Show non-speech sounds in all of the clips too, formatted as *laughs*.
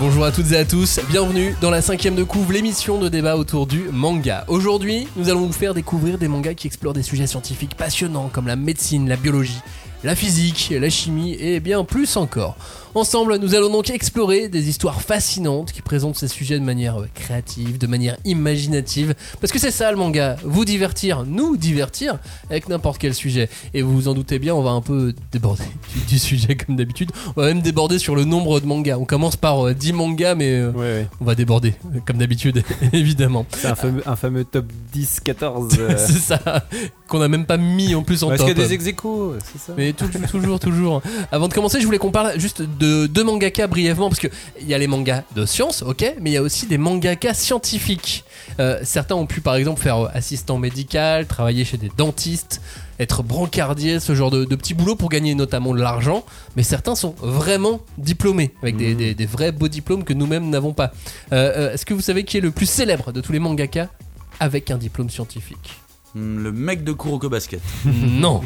Bonjour à toutes et à tous, bienvenue dans la cinquième de couvre, l'émission de débat autour du manga. Aujourd'hui, nous allons vous faire découvrir des mangas qui explorent des sujets scientifiques passionnants comme la médecine, la biologie, la physique, la chimie et bien plus encore. Ensemble, nous allons donc explorer des histoires fascinantes qui présentent ces sujets de manière euh, créative, de manière imaginative. Parce que c'est ça le manga, vous divertir, nous divertir avec n'importe quel sujet. Et vous vous en doutez bien, on va un peu déborder *laughs* du, du sujet comme d'habitude. On va même déborder sur le nombre de mangas. On commence par euh, 10 mangas, mais euh, Ouais, ouais. on va déborder, euh, comme d'habitude, *laughs* évidemment. C'est un fameux, un fameux top 10, 14. *laughs* euh, c'est ça, qu'on a même pas mis en plus en Parce top. qu'il y a des ex c'est ça Mais toujours, toujours, toujours. Avant de commencer, je voulais qu'on parle juste de deux mangaka brièvement, parce que il y a les mangas de science, ok, mais il y a aussi des mangaka scientifiques. Euh, certains ont pu par exemple faire euh, assistant médical, travailler chez des dentistes, être brancardier, ce genre de, de petits boulots pour gagner notamment de l'argent. Mais certains sont vraiment diplômés, avec des, des- des vrais beaux diplômes que nous-mêmes n'avons pas. Euh, euh, Est-ce que vous savez qui est le plus célèbre de tous les mangaka avec un diplôme scientifique? Le mec de Kuroko Basket. *laughs* Non.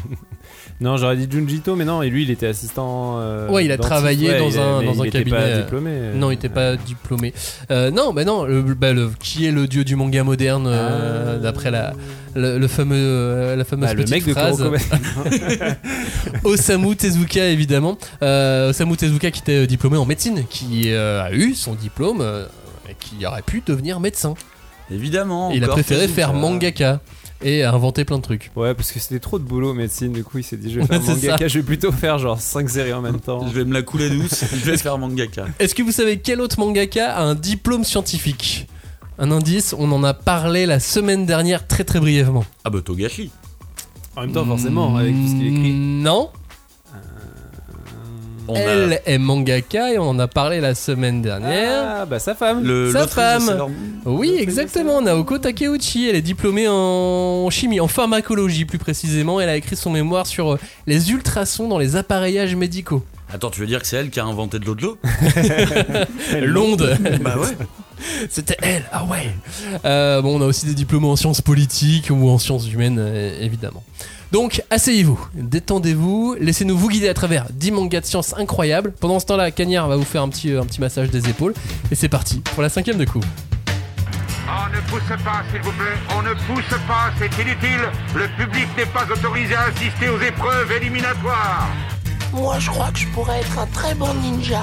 Non, j'aurais dit Junjito, mais non, et lui il était assistant. euh, Ouais, il a dentiste, travaillé ouais, dans il- un- mais dans il un était cabinet, pas euh, diplômé. euh, Non, il était pas diplômé. Euh, non, bah non. Le, bah, le- qui est le dieu du manga moderne euh, Ah. d'après la le, le fameux euh, la fameuse Bah, le petite mec de phrase. *laughs* Osamu Tezuka évidemment. Euh, Osamu Tezuka qui était euh, diplômé en médecine, qui euh, a eu son diplôme, euh, et qui aurait pu devenir médecin. Évidemment. Et il a préféré faire mangaka et a inventé plein de trucs. Ouais, parce que c'était trop de boulot médecine, du coup il s'est dit je vais faire mangaka, je vais plutôt faire genre 5 séries en même temps. Je vais me la couler douce. je vais faire mangaka. Est-ce que vous savez quel autre mangaka a un diplôme scientifique? Un indice, on en a parlé la semaine dernière très très brièvement. Ah bah Togashi. En même temps, forcément, avec tout ce qu'il écrit. Non, On a Elle est mangaka et on en a parlé la semaine dernière. Ah, bah sa femme. le Sa femme. Oui, exactement. Naoko Takeuchi, elle est diplômée en chimie, en pharmacologie plus précisément. Elle a écrit son mémoire sur euh, les ultrasons dans les appareillages médicaux. Attends, tu veux dire que c'est elle qui a inventé de l'eau de l'eau L'onde, Bah ouais. *laughs* c'était elle. Ah ouais. Euh, bon, on a aussi des diplômes en sciences politiques ou en sciences humaines, euh, évidemment. Donc, asseyez-vous, détendez-vous, laissez-nous vous guider à travers 10 mangas de sciences incroyables. Pendant ce temps-là, Cagnard va vous faire un petit, euh, un petit massage des épaules. Et c'est parti pour la cinquième de coup. On ne pousse pas, s'il vous plaît. On ne pousse pas, c'est inutile. Le public n'est pas autorisé à assister aux épreuves éliminatoires. Moi, je crois que je pourrais être un très bon ninja.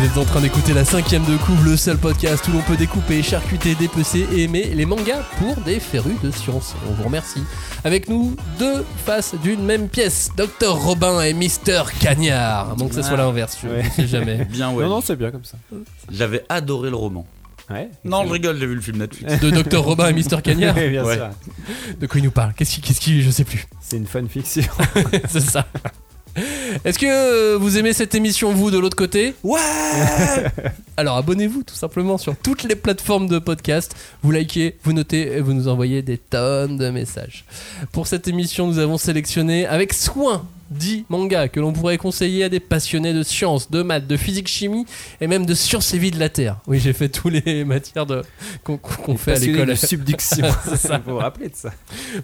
Vous êtes en train d'écouter la cinquième de couvre, le seul podcast où l'on peut découper, charcuter, dépecer et aimer les mangas pour des férus de science. On vous remercie. Avec nous, deux faces d'une même pièce, Dr Robin et Mister Cagnard. Donc que ce soit l'inverse, je Ouais. ne sais jamais. *laughs* Bien ouais. Non, non, c'est bien comme ça. J'avais adoré le roman. Ouais. Non, je rigole, j'ai vu le film Netflix. De Dr Robin et Mister Cagnard *laughs* Ouais, bien Ouais. sûr. De quoi il nous parle? Qu'est-ce qui, qu'est-ce qui, je sais plus. C'est une fanfiction. *laughs* C'est ça. *laughs* Est-ce que euh, vous aimez cette émission, vous, de l'autre côté Ouais *laughs* Alors abonnez-vous tout simplement sur toutes les plateformes de podcast. Vous likez, vous notez et vous nous envoyez des tonnes de messages. Pour cette émission, nous avons sélectionné avec soin 10 mangas que l'on pourrait conseiller à des passionnés de sciences, de maths, de physique, chimie et même de sciences et vie de la Terre. Oui, j'ai fait tous les *laughs* matières de- qu'on fait à l'école. subduction. *laughs* Ça. *laughs* Vous vous rappelez de ça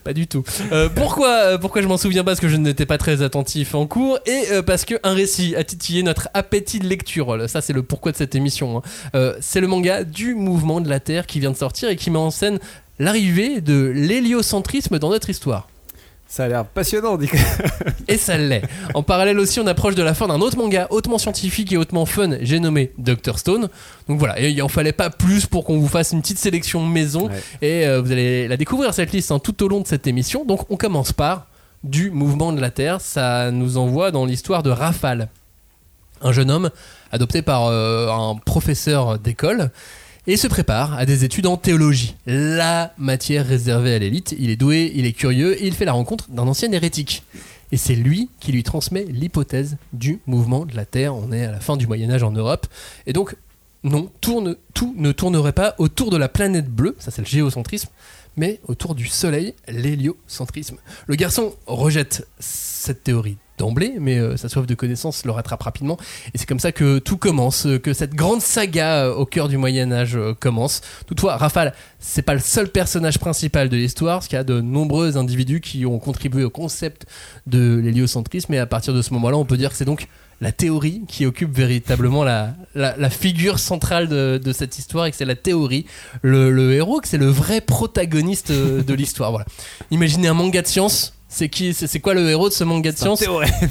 Pas du tout. Euh, pourquoi, euh, pourquoi je m'en souviens pas? Parce que je n'étais pas très attentif en cours et euh, parce qu'un récit a titillé notre appétit de lecture. Ça, c'est le pourquoi de cette émission. hein. Euh, c'est le manga du mouvement de la Terre qui vient de sortir et qui met en scène l'arrivée de l'héliocentrisme dans notre histoire. Ça a l'air passionnant, dit *laughs* Et ça l'est. En parallèle aussi, on approche de la fin d'un autre manga hautement scientifique et hautement fun, j'ai nommé Dr Stone. Donc voilà, et il en fallait pas plus pour qu'on vous fasse une petite sélection maison. Ouais. Et euh, vous allez la découvrir cette liste hein, tout au long de cette émission. Donc on commence par du mouvement de la Terre. Ça nous envoie dans l'histoire de Rafale, un jeune homme adopté par euh, un professeur d'école. Et se prépare à des études en théologie, la matière réservée à l'élite. Il est doué, il est curieux et il fait la rencontre d'un ancien hérétique. Et c'est lui qui lui transmet l'hypothèse du mouvement de la Terre. On est à la fin du Moyen Âge en Europe. Et donc, non, tout ne tournerait pas autour de la planète bleue, ça c'est le géocentrisme, mais autour du Soleil, l'héliocentrisme. Le garçon rejette cette théorie d'emblée, mais euh, sa soif de connaissance le rattrape rapidement, et c'est comme ça que tout commence, euh, que cette grande saga euh, au cœur du Moyen Âge commence. Toutefois, Rafale, c'est pas le seul personnage principal de l'histoire, parce qu'il y a de nombreux individus qui ont contribué au concept de l'héliocentrisme, et à partir de ce moment-là, on peut dire que c'est donc la théorie qui occupe véritablement la, figure centrale de, cette histoire et que c'est la théorie, le, le héros, que c'est le vrai protagoniste de l'histoire. Voilà. Imaginez un manga de science. C'est qui C'est quoi le héros de ce manga de science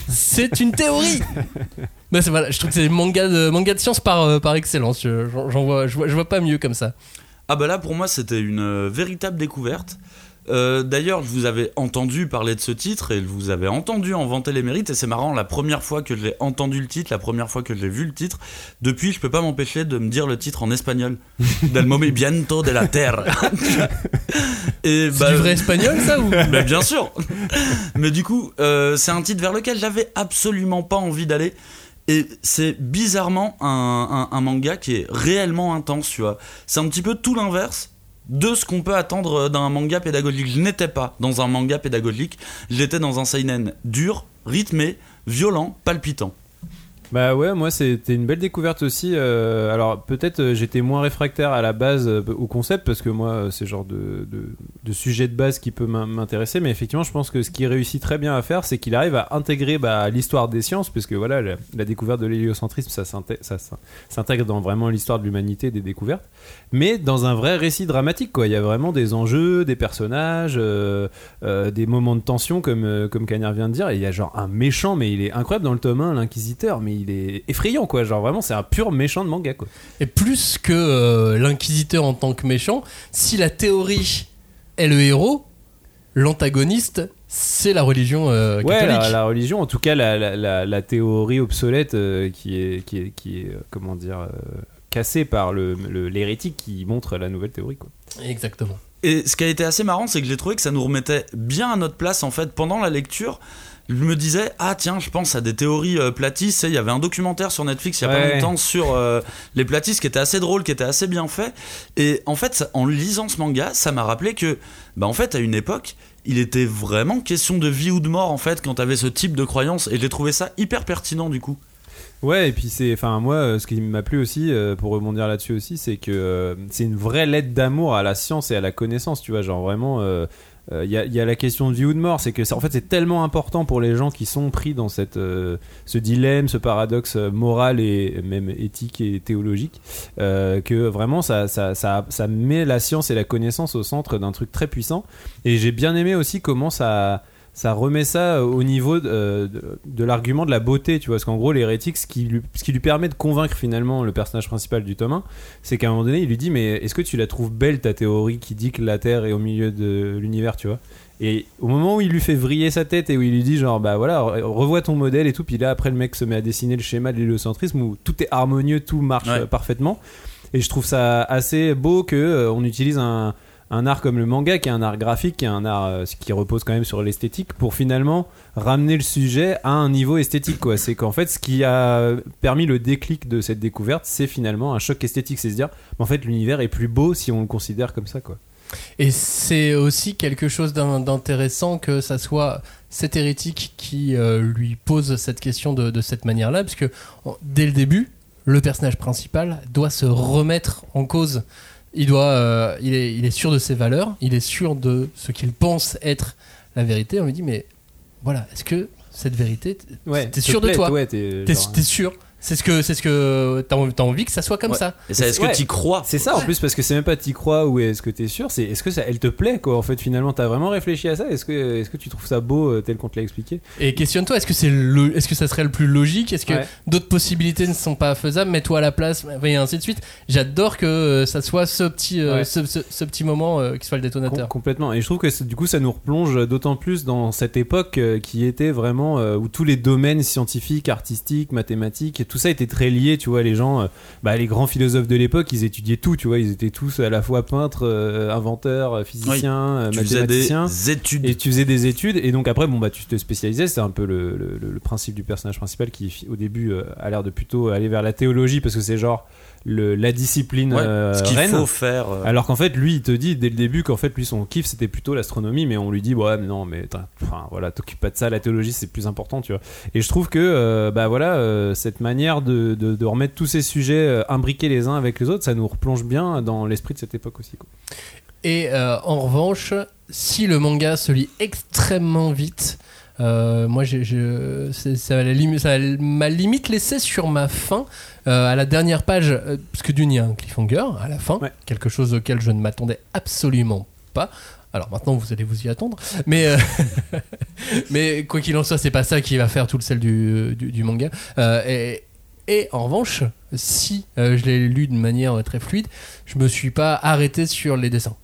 C'est une théorie. *laughs* Bah, c'est- voilà, je trouve que c'est manga de manga de science par euh, par excellence. Je, j'en- vois, je vois, je vois pas mieux comme ça. Ah bah là pour moi c'était une euh, véritable découverte. Euh, D'ailleurs, je vous avais entendu parler de ce titre et vous avez entendu en vanter les mérites. Et c'est marrant, la première fois que j'ai entendu le titre, la première fois que j'ai vu le titre, depuis, je peux pas m'empêcher de me dire le titre en espagnol. *laughs* Del movimiento de la terre. *laughs* et C'est bah, du vrai espagnol ça ou? *laughs* Bien sûr. Mais du coup, euh, c'est un titre vers lequel j'avais absolument pas envie d'aller. Et c'est bizarrement un, un- un manga qui est réellement intense, tu vois. C'est un petit peu tout l'inverse de ce qu'on peut attendre d'un manga pédagogique. Je n'étais pas dans un manga pédagogique, j'étais dans un seinen dur, rythmé, violent, palpitant. Bah ouais, moi c'était une belle découverte aussi. euh, alors peut-être euh, j'étais moins réfractaire à la base euh, au concept parce que moi c'est genre de, de, sujet de base qui peut m'in- m'intéresser, mais effectivement je pense que ce qu'il réussit très bien à faire c'est qu'il arrive à intégrer bah, l'histoire des sciences, puisque voilà la, découverte de l'héliocentrisme ça s'intègre dans vraiment l'histoire de l'humanité, des découvertes, mais dans un vrai récit dramatique quoi. Il y a vraiment des enjeux, des personnages, des moments de tension comme, comme Cagnard vient de dire, et il y a genre un méchant, mais il est incroyable dans le tome 1, l'inquisiteur, mais il est effrayant quoi, genre vraiment c'est un pur méchant de manga quoi. Et plus que euh, l'inquisiteur en tant que méchant, si la théorie est le héros, l'antagoniste c'est la religion euh, Ouais, catholique. la, la religion, en tout cas la, la, la, la théorie obsolète euh, qui est, qui est, qui est euh, comment dire, euh, cassée par le- le- l'hérétique qui montre la nouvelle théorie quoi. Exactement. Et ce qui a été assez marrant, c'est que j'ai trouvé que ça nous remettait bien à notre place en fait pendant la lecture. Je me disais, ah tiens, je pense à des théories euh, platistes. Il y avait un documentaire sur Netflix il y a pas longtemps sur euh, les platistes qui était assez drôle, qui était assez bien fait. Et en fait, ça- en lisant ce manga, ça m'a rappelé que, bah en fait, à une époque, il était vraiment question de vie ou de mort en fait quand t'avais ce type de croyance. Et j'ai trouvé ça hyper pertinent du coup. Ouais, et puis c'est, enfin moi, euh, ce qui m'a plu aussi, euh, pour rebondir là-dessus aussi, c'est que euh, c'est une vraie lettre d'amour à la science et à la connaissance, tu vois, genre vraiment. euh, euh, Il y, a, il y a la question de vie ou de mort, c'est que en fait c'est tellement important pour les gens qui sont pris dans cette, euh, ce dilemme, ce paradoxe euh, moral et même éthique et théologique, euh, que vraiment ça, ça, ça, ça met la science et la connaissance au centre d'un truc très puissant. Et j'ai bien aimé aussi comment ça, ça remet ça au niveau de, euh, de, de l'argument de la beauté, tu vois. Parce qu'en gros, l'hérétique, ce qui, lui, ce qui lui permet de convaincre finalement le personnage principal du tome 1, c'est qu'à un moment donné, il lui dit Mais est-ce que tu la trouves belle ta théorie qui dit que la Terre est au milieu de l'univers, tu vois? Et au moment où il lui fait vriller sa tête et où il lui dit genre bah voilà re- revois ton modèle et tout puis là après le mec se met à dessiner le schéma de l'héliocentrisme où tout est harmonieux tout marche Ouais. euh, parfaitement et je trouve ça assez beau que euh, on utilise un, un art comme le manga qui est un art graphique qui est un art euh, qui repose quand même sur l'esthétique pour finalement ramener le sujet à un niveau esthétique c'est qu'en fait ce qui a permis le déclic de cette découverte c'est finalement un choc esthétique c'est se dire en fait l'univers est plus beau si on le considère comme ça quoi Et c'est aussi quelque chose d'in- d'intéressant que ça soit cet hérétique qui euh, lui pose cette question de, de cette manière-là, parce que dès le début, le personnage principal doit se remettre en cause. Il doit, euh, il est, il est sûr de ses valeurs, il est sûr de ce qu'il pense être la vérité. On lui dit, mais voilà, est-ce que cette vérité, ouais t'es te sûr de toi ouais, t'es t'es genre- t'es sûr C'est ce que, c'est ce que t'as envie, que ça soit comme Ouais. ça. Est-ce Ouais. que t'y crois C'est ça en plus parce que c'est même pas t'y crois ou est-ce que t'es sûr, c'est est-ce que ça elle te plaît quoi en fait finalement t'as vraiment réfléchi à ça est-ce que est-ce que tu trouves ça beau euh, tel qu'on te l'a expliqué? Et questionne-toi, est-ce que c'est le, est-ce que ça serait le plus logique? Est-ce que Ouais. d'autres possibilités ne sont pas faisables? Mets-toi à la place, et ainsi de suite. J'adore que euh, ça soit ce petit, euh, Ouais. ce, ce- ce petit moment euh, qui soit le Com- détonateur. complètement et je trouve que du coup ça nous replonge d'autant plus dans cette époque euh, qui était vraiment euh, où tous les domaines scientifiques, artistiques, mathématiques et tout ça était très lié tu vois les gens euh, bah, les grands philosophes de l'époque ils étudiaient tout tu vois ils étaient tous à la fois peintres, euh, inventeurs, euh, physiciens, mathématiciens des études. Et tu faisais des études, et donc après, bon, bah, tu te spécialisais. C'est un peu le, le- le- le principe du personnage principal qui, au début, a l'air de plutôt aller vers la théologie parce que c'est genre le, la discipline Ouais, euh, ce qu'il reine. faut faire. euh, Alors qu'en fait, lui, il te dit dès le début qu'en fait, lui, son kiff, c'était plutôt l'astronomie, mais on lui dit, ouais, mais non, mais enfin, voilà, t'occupes pas de ça, la théologie, c'est plus important, tu vois. Et je trouve que, euh, bah voilà, euh, cette manière de, de, de remettre tous ces sujets euh, imbriqués les uns avec les autres, ça nous replonge bien dans l'esprit de cette époque aussi. Quoi. Et euh, en revanche, si le manga se lit extrêmement vite, euh, moi ça, m'a limite laissé sur ma fin. Euh, à la dernière page, euh, parce que d'une, il y a un cliffhanger à la fin, Ouais. quelque chose auquel je ne m'attendais absolument pas. Alors maintenant, vous allez vous y attendre. Mais, euh, *laughs* mais quoi qu'il en soit, c'est pas ça qui va faire tout le sel du, du, du manga. Euh, et, et en revanche, si euh, je l'ai lu de manière très fluide, je me suis pas arrêté sur les dessins.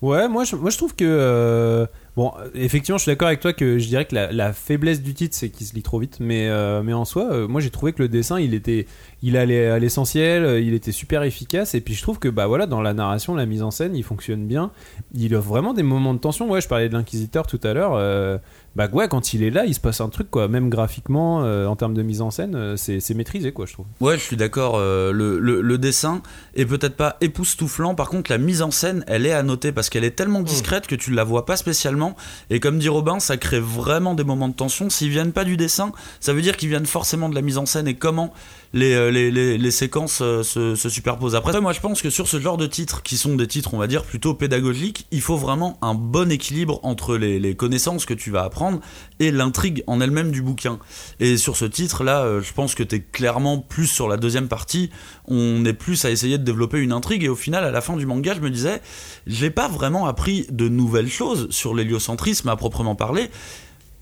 Ouais, moi je, moi je trouve que. Euh, bon, effectivement, je suis d'accord avec toi que je dirais que la, faiblesse du titre, c'est qu'il se lit trop vite. Mais, euh, en soi, euh, moi j'ai trouvé que le dessin, il était. Il allait à l'essentiel, euh, il était super efficace. Et puis je trouve que, bah voilà, dans la narration, la mise en scène, il fonctionne bien. Il offre vraiment des moments de tension. Ouais, je parlais de l'inquisiteur tout à l'heure. euh, bah ouais, quand il est là, il se passe un truc, quoi. Même graphiquement, euh, en termes de mise en scène, euh, c'est c'est maîtrisé, quoi, je trouve. Ouais, je suis d'accord. euh, le, le- le dessin est peut-être pas époustouflant. Par contre, la mise en scène, elle est à noter parce qu'elle est tellement discrète que tu la vois pas spécialement. Et comme dit Robin, ça crée vraiment des moments de tension. S'ils viennent pas du dessin, ça veut dire qu'ils viennent forcément de la mise en scène et comment les, euh, les, les, les séquences euh, se, se superposent. Après, moi, je pense que sur ce genre de titres, qui sont des titres, on va dire, plutôt pédagogiques, il faut vraiment un bon équilibre entre les, les connaissances que tu vas apprendre et l'intrigue en elle-même du bouquin. Et sur ce titre-là, euh, je pense que tu es clairement plus sur la deuxième partie. On est plus à essayer de développer une intrigue. Et au final, à la fin du manga, je me disais, j'ai pas vraiment appris de nouvelles choses sur l'héliocentrisme à proprement parler.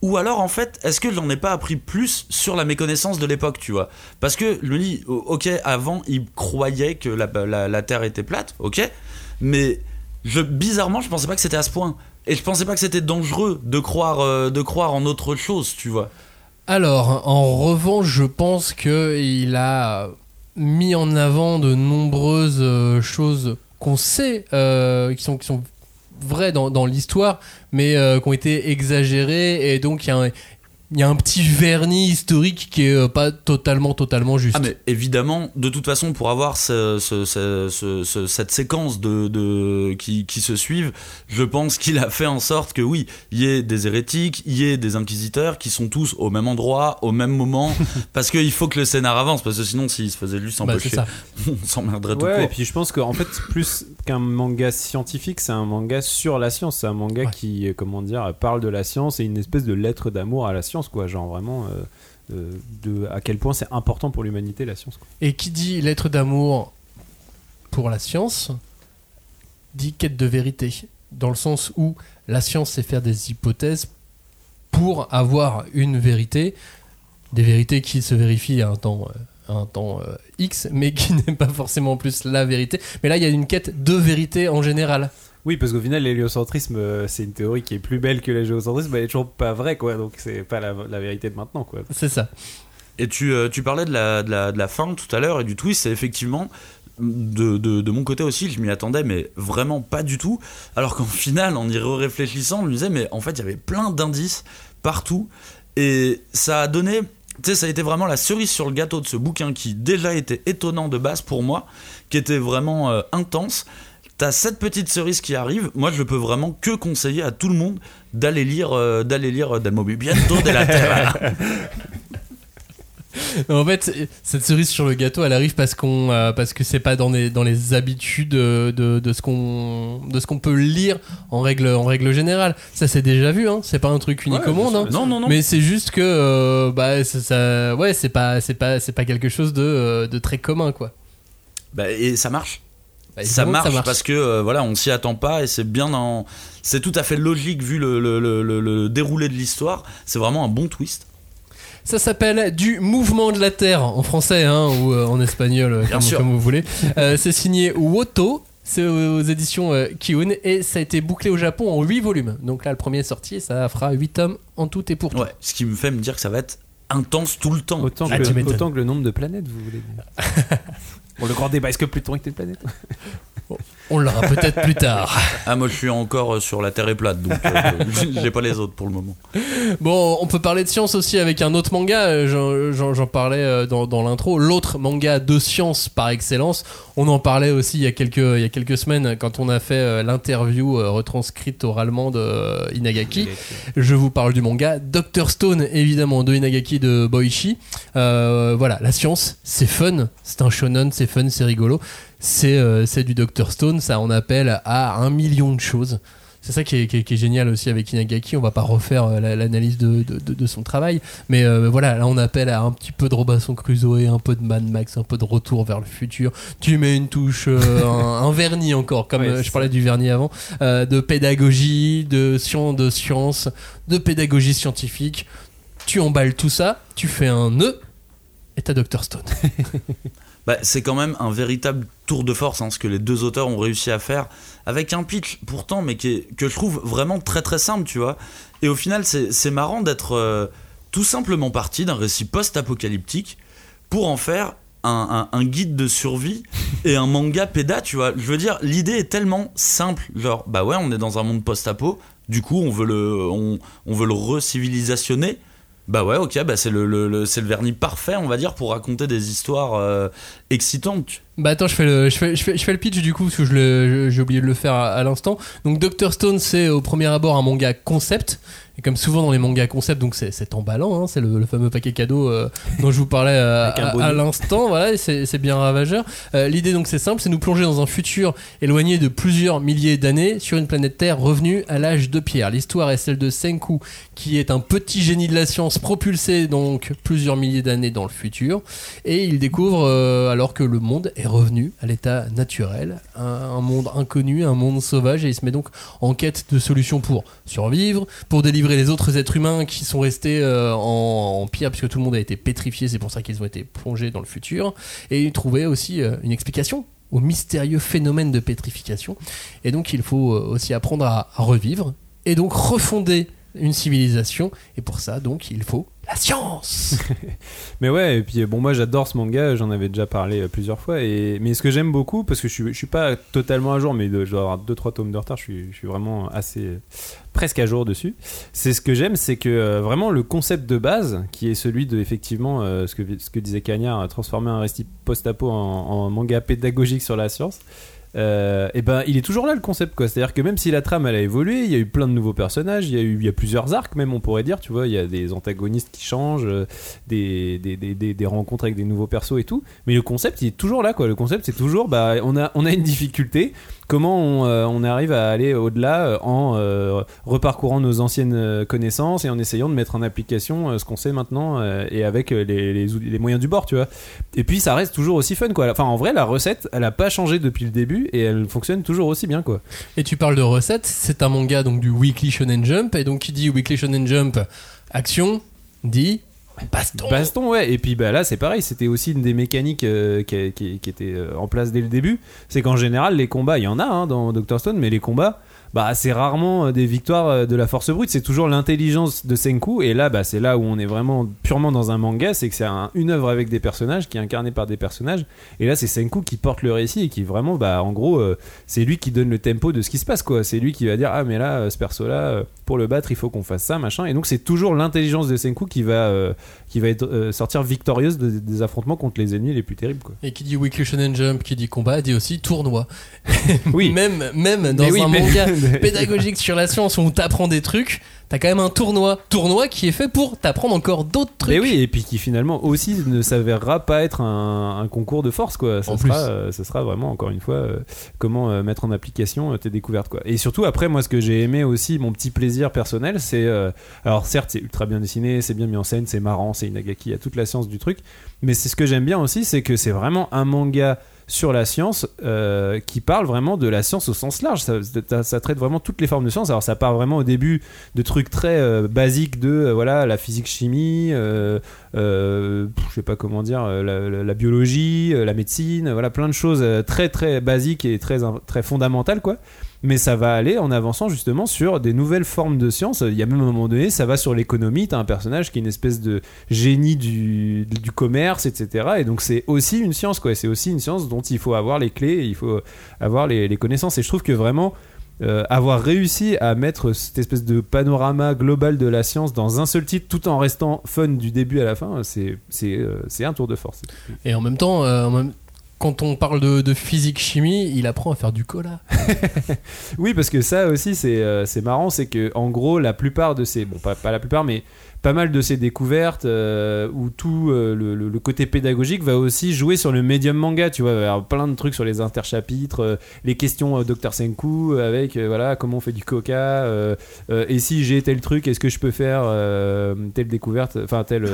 Ou alors, en fait, est-ce que j'en ai pas appris plus sur la méconnaissance de l'époque, tu vois? Parce que o- ok, avant, ils croyaient que la, Terre était plate, ok Mais je, bizarrement, je pensais pas que c'était à ce point. Et je pensais pas que c'était dangereux de croire, euh, de croire en autre chose, tu vois. Alors, en revanche, je pense qu'il a mis en avant de nombreuses euh, choses qu'on sait, euh, qui sont vraies dans, l'histoire, mais euh, qui ont été exagérées, et donc il y a un... il y a un petit vernis historique qui est euh, pas totalement totalement juste. Ah mais évidemment, de toute façon, pour avoir ce- ce- ce- ce- ce- cette séquence de, de- qui, qui se suivent, je pense qu'il a fait en sorte que oui, il y ait des hérétiques, il y ait des inquisiteurs qui sont tous au même endroit, au même moment, *laughs* parce qu'il faut que le scénar avance, parce que sinon, s'il se faisait juste Bah, c'est ça. *laughs* on s'emmerderait tout Ouais, court. et puis je pense qu'en fait, plus qu'un manga scientifique, c'est un manga sur la science. C'est un manga Ouais. qui, euh, comment dire, parle de la science et une espèce de lettre d'amour à la science, quoi. Genre vraiment, euh, euh, de, à quel point c'est important pour l'humanité la science. Et qui dit lettre d'amour pour la science, dit quête de vérité. Dans le sens où la science, c'est faire des hypothèses pour avoir une vérité. Des vérités qui se vérifient à un temps, euh, à un temps X, mais qui *laughs* n'est pas forcément plus la vérité. Mais là, il y a une quête de vérité en général. Oui, parce qu'au final, l'héliocentrisme, euh, c'est une théorie qui est plus belle que le géocentrisme, mais elle est toujours pas vraie, quoi. Donc c'est pas la, la vérité de maintenant, quoi. C'est ça. Et tu, euh, tu parlais de la, de, la, de la fin tout à l'heure et du twist, et effectivement, de, de, de mon côté aussi, je m'y attendais, mais vraiment pas du tout. Alors qu'en final, en y réfléchissant, je me disais, mais en fait, il y avait plein d'indices partout, et ça a donné. Tu sais, ça a été vraiment la cerise sur le gâteau de ce bouquin qui déjà était étonnant de base pour moi, qui était vraiment euh, intense. T'as cette petite cerise qui arrive. Moi, je peux vraiment que conseiller à tout le monde d'aller lire, euh, d'aller lire Del Movimiento de la Terra. *laughs* En fait, cette cerise sur le gâteau, elle arrive parce qu'on, euh, parce que c'est pas dans les dans les habitudes euh, de, de ce qu'on de ce qu'on peut lire en règle en règle générale. Ça c'est déjà vu, hein. C'est pas un truc unique Ouais, au monde, hein. Non, non, non. Mais c'est juste que euh, bah ça, ça- ouais c'est pas c'est pas c'est pas quelque chose de, euh, de très commun quoi. Bah, et ça marche. Bah, ça, marche parce que euh, voilà, on s'y attend pas et c'est bien dans. C'est tout à fait logique vu le, le- le- le- le déroulé de l'histoire. C'est vraiment un bon twist. Ça s'appelle du mouvement de la terre en français hein, ou euh, en espagnol euh, comme, vous voulez. Euh, c'est signé Woto. C'est aux aux éditions euh, Kiun et ça a été bouclé au Japon en 8 volumes. Donc là, le premier est sorti et ça fera 8 tomes en tout et pour tout. Ouais. Ce qui me fait me dire que ça va être intense tout le temps. Autant, Ah, que, autant que le nombre de planètes, vous voulez dire. *laughs* le grand débat, est-ce que Pluton est une planète? *laughs* On l'aura peut-être plus tard. *laughs* Ah, moi je suis encore euh, sur la Terre est plate, donc euh, *laughs* j'ai pas les autres pour le moment. Bon, on peut parler de science aussi avec un autre manga, euh, j'en- parlais euh, dans, dans l'intro, l'autre manga de science par excellence. On en parlait aussi il y a quelques, il y a quelques semaines quand on a fait l'interview retranscrite oralement de Inagaki. Je vous parle du manga Dr Stone, évidemment, de Inagaki de Boichi. Euh, voilà, la science, c'est fun, c'est un shonen, c'est fun, c'est rigolo. C'est euh, c'est du Dr Stone, ça en appelle à un million de choses. C'est ça qui est, qui est- qui est génial aussi avec Inagaki. On va pas refaire euh, la- l'analyse de, de- de- de son travail, mais euh, voilà, là on appelle à un petit peu de Robinson Crusoe, un peu de Mad Max, un peu de Retour vers le futur. Tu mets une touche, euh, *laughs* un, un vernis encore, comme Ouais, je parlais du vernis avant, euh, de pédagogie, de science, de science, de pédagogie scientifique. Tu emballes tout ça, tu fais un nœud et t'as Dr Stone. *laughs* Bah, c'est quand même un véritable tour de force hein, ce que les deux auteurs ont réussi à faire avec un pitch pourtant mais qui est- que je trouve vraiment très très simple tu vois. Et au final c'est marrant d'être euh, tout simplement parti d'un récit post-apocalyptique pour en faire un, un- un guide de survie *laughs* et un manga péda tu vois. Je veux dire l'idée est tellement simple genre bah ouais on est dans un monde post-apo du coup on veut le on, on veut le recivilisationner bah ouais, ok, bah c'est le, le- le- vernis parfait, on va dire, pour raconter des histoires euh, excitantes. Bah attends, je fais le, je fais, je fais, je fais le pitch du coup parce que j'ai oublié de le faire à, à l'instant. Donc Dr Stone, c'est au premier abord un manga concept. Et comme souvent dans les mangas concept, donc c'est emballant, hein, c'est le, le fameux paquet cadeau euh, dont je vous parlais euh, à, l'instant. Voilà, c'est bien ravageur. Euh, L'idée donc c'est simple, c'est nous plonger dans un futur éloigné de plusieurs milliers d'années sur une planète Terre revenue à l'âge de pierre. L'histoire est celle de Senku, qui est un petit génie de la science propulsé donc plusieurs milliers d'années dans le futur, et il découvre euh, alors que le monde est revenu à l'état naturel, un, un monde inconnu, un monde sauvage, et il se met donc en quête de solutions pour survivre, pour délivrer les autres êtres humains qui sont restés euh, en, en puisque tout le monde a été pétrifié, c'est pour ça qu'ils ont été plongés dans le futur, et il trouvait aussi euh, une explication au mystérieux phénomène de pétrification. Et donc il faut euh, aussi apprendre à revivre, et donc refonder une civilisation, et pour ça donc il faut la science *laughs* Mais ouais, et puis bon, moi j'adore ce manga, j'en avais déjà parlé euh, plusieurs fois. Et... Mais ce que j'aime beaucoup, parce que je suis, suis pas totalement à jour, mais je dois avoir 2-3 tomes de retard, je suis, je suis vraiment assez. presque à jour dessus. C'est ce que j'aime, c'est que euh, vraiment le concept de base, qui est celui de effectivement euh, ce, que, ce que disait Cagnard, transformer un récit post-apo en manga pédagogique sur la science. Euh, et ben il est toujours là le concept quoi. C'est à dire que même si la trame elle a évolué il y a eu plein de nouveaux personnages il y a eu il y a plusieurs arcs même on pourrait dire tu vois. Il y a des antagonistes qui changent euh, des, des, des, des- rencontres avec des nouveaux persos et tout. Mais le concept il est toujours là quoi. Le concept c'est toujours bah on a on a une difficulté. Comment on, euh, on arrive à aller au-delà en reparcourant nos anciennes connaissances et en essayant de mettre en application ce qu'on sait maintenant et avec les, les, les moyens du bord tu vois. Et puis ça reste toujours aussi fun quoi. Enfin en vrai la recette elle a pas changé depuis le début et elle fonctionne toujours aussi bien quoi Et tu parles de recettes, c'est un manga donc du Weekly Shonen Jump, et donc qui dit Weekly Shonen Jump, action, dit baston. Baston, ouais. Et puis bah, là, c'est pareil. C'était aussi une des mécaniques euh, qui, qui- qui était euh, en place dès le début. C'est qu'en général, les combats, il y en a hein, dans Dr. Stone, mais les combats, bah, c'est rarement euh, des victoires euh, de la force brute. C'est toujours l'intelligence de Senku. Et là, bah, c'est là où on est vraiment purement dans un manga. C'est que c'est un- une œuvre avec des personnages, qui est incarnée par des personnages. Et là, c'est Senku qui porte le récit et qui vraiment, bah, en gros, euh, c'est lui qui donne le tempo de ce qui se passe, quoi. C'est lui qui va dire, ah, mais là, euh, ce perso-là, pour le battre, il faut qu'on fasse ça, machin. Et donc, c'est toujours l'intelligence de Senku qui va, euh, qui va être, sortir victorieuse de- des affrontements contre les ennemis les plus terribles, quoi. Et qui dit Weekly Shonen Jump, qui dit combat, dit aussi tournoi. *laughs* Oui. même, même dans Mais un manga *laughs* *laughs* pédagogique sur la science où on t'apprend des trucs, t'as quand même un tournoi. Tournoi qui est fait pour t'apprendre encore d'autres trucs. Mais oui, et puis qui finalement aussi ne s'avérera pas être un, un concours de force, quoi. Ça En sera, plus. euh, ça sera vraiment, encore une fois, euh, comment euh, mettre en application tes découvertes, quoi. Et surtout, après, moi, ce que j'ai aimé aussi, mon petit plaisir personnel, c'est. alors, certes, c'est ultra bien dessiné, c'est bien mis en scène, c'est marrant, c'est Inagaki, il y a toute la science du truc. Mais c'est ce que j'aime bien aussi, c'est que c'est vraiment un manga sur la science euh, qui parle vraiment de la science au sens large. Ça, traite vraiment toutes les formes de science. Alors ça part vraiment au début de trucs très euh, basiques de euh, voilà la physique chimie, je sais pas comment dire, la, la- la biologie, la médecine, voilà plein de choses très très basiques et très très fondamentales quoi. Mais ça va aller en avançant justement sur des nouvelles formes de science. Il y a même un moment donné, ça va sur l'économie. T'as un personnage qui est une espèce de génie du, du commerce, etc. Et donc c'est aussi une science, quoi. C'est aussi une science dont il faut avoir les clés, il faut avoir les, connaissances. Et je trouve que vraiment euh, avoir réussi à mettre cette espèce de panorama global de la science dans un seul titre tout en restant fun du début à la fin, c'est euh, un tour de force. Et en même temps, euh, quand on parle de, physique-chimie, il apprend à faire du cola. *laughs* Oui, parce que ça aussi, c'est euh, c'est marrant, c'est que en gros, la plupart de ces, bon, pas, pas la plupart, mais pas mal de ces découvertes euh, où tout euh, le, côté pédagogique va aussi jouer sur le médium manga, tu vois, plein de trucs sur les interchapitres, euh, les questions Dr Senku avec voilà comment on fait du coca, et si j'ai tel truc, est-ce que je peux faire telle découverte, enfin telle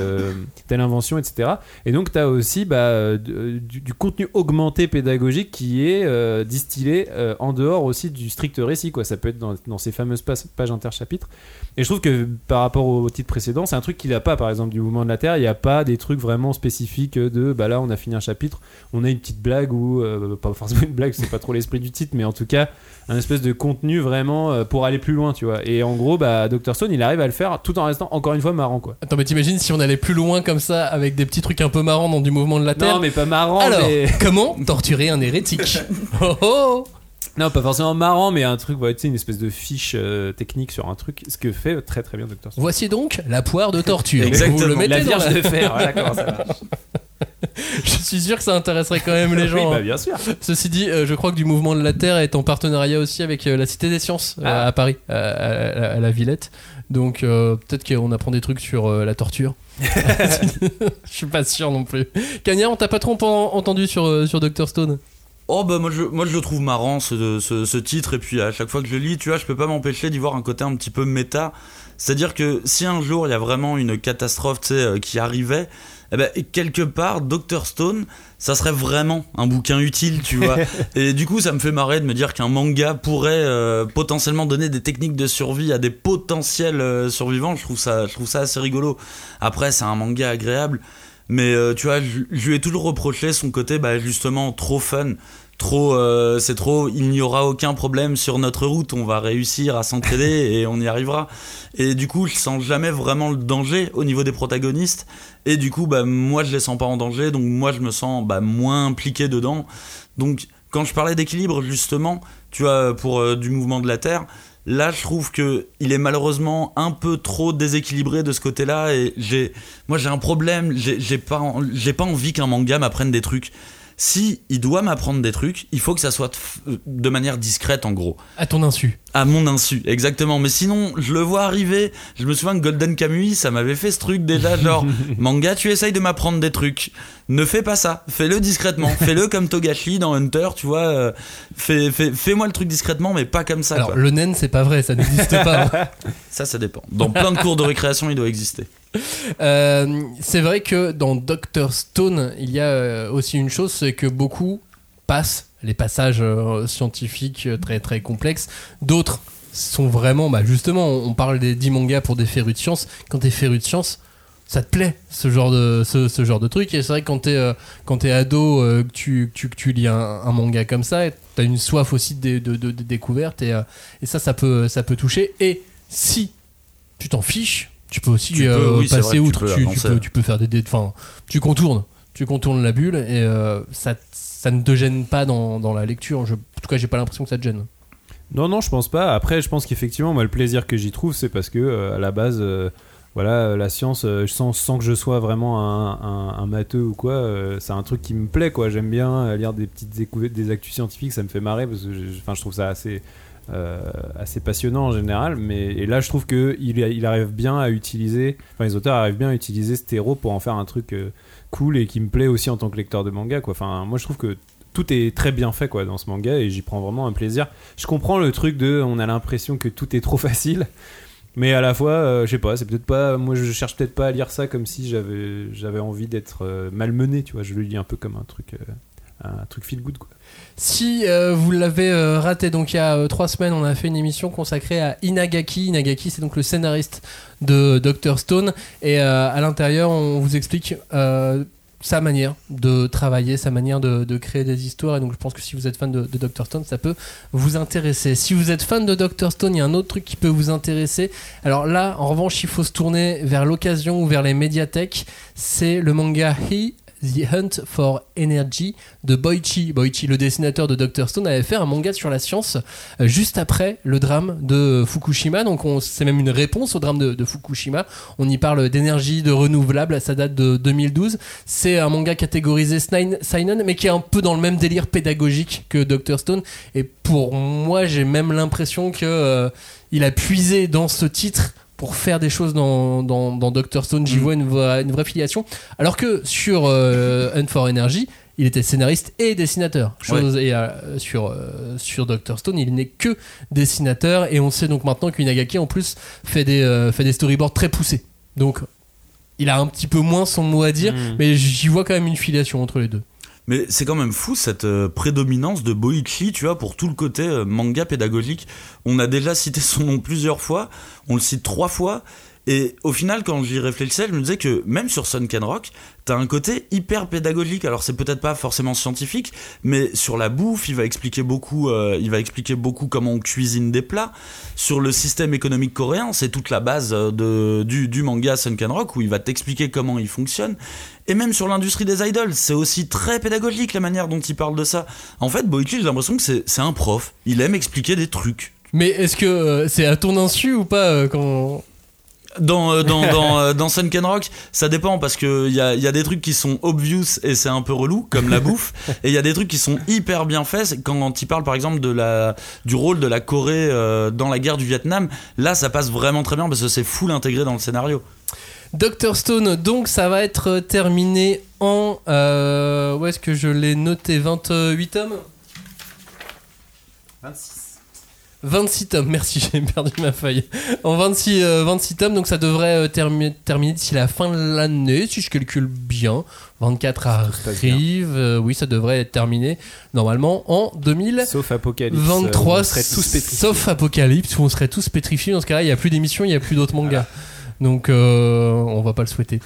telle invention, etc. Et donc tu as aussi bah, du, contenu augmenté pédagogique qui est distillé en dehors aussi du strict récit, quoi. Ça peut être dans, dans ces fameuses pages interchapitres. Et je trouve que par rapport au titre précédent, c'est un truc qu'il n'a pas, par exemple, du mouvement de la Terre. Il n'y a pas des trucs vraiment spécifiques de bah là, on a fini un chapitre, on a une petite blague ou euh, pas forcément une blague, c'est pas trop l'esprit du titre, mais en tout cas, un espèce de contenu vraiment euh, pour aller plus loin, tu vois. Et en gros, bah, Dr. Stone, il arrive à le faire tout en restant encore une fois marrant, quoi. Attends, mais t'imagines si on allait plus loin comme ça avec des petits trucs un peu marrants dans du mouvement de la Terre? Non, mais pas marrant, Alors, mais. comment torturer un hérétique? *laughs* Oh oh Non, pas forcément marrant, mais un truc, ouais, tu sais, une espèce de fiche euh, technique sur un truc, ce que fait très très bien Dr. Stone. Voici donc la poire de tortue. Exactement. Vous le mettez La dans vierge la- de fer, voilà comment ça marche. *laughs* Je suis sûr que ça intéresserait quand même les Oui, gens. bah, hein. bien sûr. Ceci dit, euh, je crois que du mouvement de la Terre est en partenariat aussi avec euh, la Cité des Sciences euh, Ah. à Paris, à, à- à la Villette. Donc euh, peut-être qu'on apprend des trucs sur euh, la torture. *laughs* *laughs* je suis pas sûr non plus. Cagnard, on t'a pas trop en- entendu sur, euh, sur Dr Stone? Oh bah moi je, moi je le trouve marrant ce, ce, ce titre et puis à chaque fois que je le lis tu vois je peux pas m'empêcher d'y voir un côté un petit peu méta. C'est à dire que si un jour il y a vraiment une catastrophe tu sais euh, qui arrivait eh ben, quelque part Dr Stone ça serait vraiment un bouquin utile tu vois. *laughs* Et du coup ça me fait marrer de me dire qu'un manga pourrait euh, potentiellement donner des techniques de survie à des potentiels euh, survivants. Je trouve ça je trouve ça assez rigolo. Après c'est un manga agréable mais euh, tu vois, je, je lui ai toujours reproché son côté bah, justement trop fun. Trop, euh, c'est trop, il n'y aura aucun problème sur notre route, on va réussir à s'entraider *laughs* et on y arrivera. Et du coup, je sens jamais vraiment le danger au niveau des protagonistes. Et du coup, bah, moi, je les sens pas en danger, donc moi, je me sens bah, moins impliqué dedans. Donc, quand je parlais d'équilibre, justement, tu vois, pour euh, du mouvement de la Terre, Là, je trouve que il est malheureusement un peu trop déséquilibré de ce côté-là. Et j'ai, moi, j'ai un problème. J'ai pas, j'ai pas envie qu'un manga m'apprenne des trucs. Si il doit m'apprendre des trucs, il faut que ça soit de, de manière discrète, en gros. À ton insu. À mon insu, exactement. Mais sinon, je le vois arriver. Je me souviens que Golden Kamuy, ça m'avait fait ce truc déjà, genre, *laughs* manga, tu essayes de m'apprendre des trucs. Ne fais pas ça. Fais-le discrètement. *laughs* Fais-le comme Togashi dans Hunter, tu vois. euh, Fais, fais, fais-moi le truc discrètement, mais pas comme ça. Alors, quoi. le naine, c'est pas vrai, ça n'existe pas. hein. *laughs* Ça, ça dépend. Dans plein de cours de récréation, il doit exister. Euh, c'est vrai que dans Dr Stone, il y a euh, aussi une chose, c'est que beaucoup passent les passages scientifiques très très complexes. D'autres sont vraiment, bah justement, on on parle des 10 mangas pour des férus de science. Quand t'es féru de science, ça te plaît ce genre de ce, ce genre de truc. Et c'est vrai que quand t'es euh, quand t'es ado euh, que tu, tu que tu lis un, un manga comme ça t'as une soif aussi de, de, de- de découverte et, euh, et ça ça peut ça peut toucher. Et si tu t'en fiches tu peux aussi Tu peux, euh, oui, c'est passer vrai que tu outre. peux tu, peux, tu peux faire des dé- enfin tu contournes tu contournes la bulle et euh, ça ça ne te gêne pas dans, dans la lecture. Je- en tout cas j'ai pas l'impression que ça te gêne. Non, non, je pense pas. Après, je pense qu'effectivement, moi, le plaisir que j'y trouve, c'est parce que, euh, à la base, euh, voilà, euh, la science, euh, sans, que je sois vraiment un, matheux ou quoi, euh, c'est un truc qui me plaît, quoi. J'aime bien lire des petites découvertes, des actus scientifiques, ça me fait marrer parce que, je- je trouve ça assez. assez passionnant en général mais et là je trouve que il, il arrive bien à utiliser enfin les auteurs arrivent bien à utiliser ce terreau pour en faire un truc cool et qui me plaît aussi en tant que lecteur de manga quoi enfin moi je trouve que tout est très bien fait quoi dans ce manga et j'y prends vraiment un plaisir je comprends le truc de on a l'impression que tout est trop *laughs* facile mais à la fois euh, je sais pas c'est peut-être pas moi je cherche peut-être pas à lire ça comme si j'avais j'avais envie d'être euh, malmené tu vois je le lis un peu comme un truc euh, un truc feel good quoi Si vous l'avez raté, donc il y a trois semaines, on a fait une émission consacrée à Inagaki. Inagaki, c'est donc le scénariste de Dr Stone. Et à l'intérieur, on vous explique sa manière de travailler, sa manière de, créer des histoires. Et donc, je pense que si vous êtes fan de, de Dr. Stone, ça peut vous intéresser. Si vous êtes fan de Dr. Stone, il y a un autre truc qui peut vous intéresser. Alors là, en revanche, il faut se tourner vers l'occasion ou vers les médiathèques. C'est le manga He The Hunt for Energy de Boichi. Boichi, le dessinateur de Dr. Stone, avait fait un manga sur la science euh, juste après le drame de Fukushima. Donc on- c'est même une réponse au drame de, Fukushima. On y parle d'énergie, de renouvelable. Ça date de 2012. C'est un manga catégorisé Seinen, mais qui est un peu dans le même délire pédagogique que Dr. Stone. Et pour moi, j'ai même l'impression que euh, il a puisé dans ce titre pour faire des choses dans, dans, dans Dr. Stone. J'y vois une vraie, une vraie filiation. Alors que sur euh, Hunt for Energy, il était scénariste et dessinateur. Chose, Et euh, sur, euh, sur Dr. Stone, il n'est que dessinateur. Et on sait donc maintenant qu'Inagaki, en plus, fait des, euh, fait des storyboards très poussés. Donc, il a un petit peu moins son mot à dire, Mm. mais j'y vois quand même une filiation entre les deux. Mais c'est quand même fou cette euh, prédominance de Boichi, tu vois, pour tout le côté euh, manga pédagogique. On a déjà cité son nom plusieurs fois, on le cite trois fois, et au final, quand j'y réfléchissais, je me disais que même sur Sunken Rock, t'as un côté hyper pédagogique. Alors c'est peut-être pas forcément scientifique, mais sur la bouffe, il va expliquer beaucoup, euh, il va expliquer beaucoup comment on cuisine des plats. Sur le système économique coréen, c'est toute la base euh, du, manga Sunken Rock où il va t'expliquer comment il fonctionne. Et même sur l'industrie des idols, c'est aussi très pédagogique la manière dont il parle de ça. En fait, Boichi, j'ai l'impression que c'est un prof. Il aime expliquer des trucs. Mais est-ce que euh, c'est à ton insu ou pas quand. Dans, euh, dans, *laughs* dans, euh, dans Sunken Rock, ça dépend parce que il y a, y a des trucs qui sont obvious et c'est un peu relou, comme la *laughs* bouffe, et il y a des trucs qui sont hyper bien faits. C'est Quand il parle par exemple de la, du rôle de la Corée euh, dans la guerre du Vietnam, là ça passe vraiment très bien parce que c'est full intégré dans le scénario. Dr Stone, donc ça va être terminé en. Euh, où est-ce que je l'ai noté? 28 tomes? 26. 26 tomes, merci, *laughs* j'ai perdu ma feuille. En 26, euh, 26 tomes, donc ça devrait euh, termi- terminer d'ici la fin de l'année, si je calcule bien. 24 passe bien. arrive, euh, oui, ça devrait être terminé normalement en 2000. Sauf Apocalypse. 23, on serait tous pétrifiés. sauf Apocalypse, où on serait tous pétrifiés. Dans ce cas-là, il n'y a plus d'émissions, il n'y a plus d'autres mangas. Donc, euh, on va pas le souhaiter.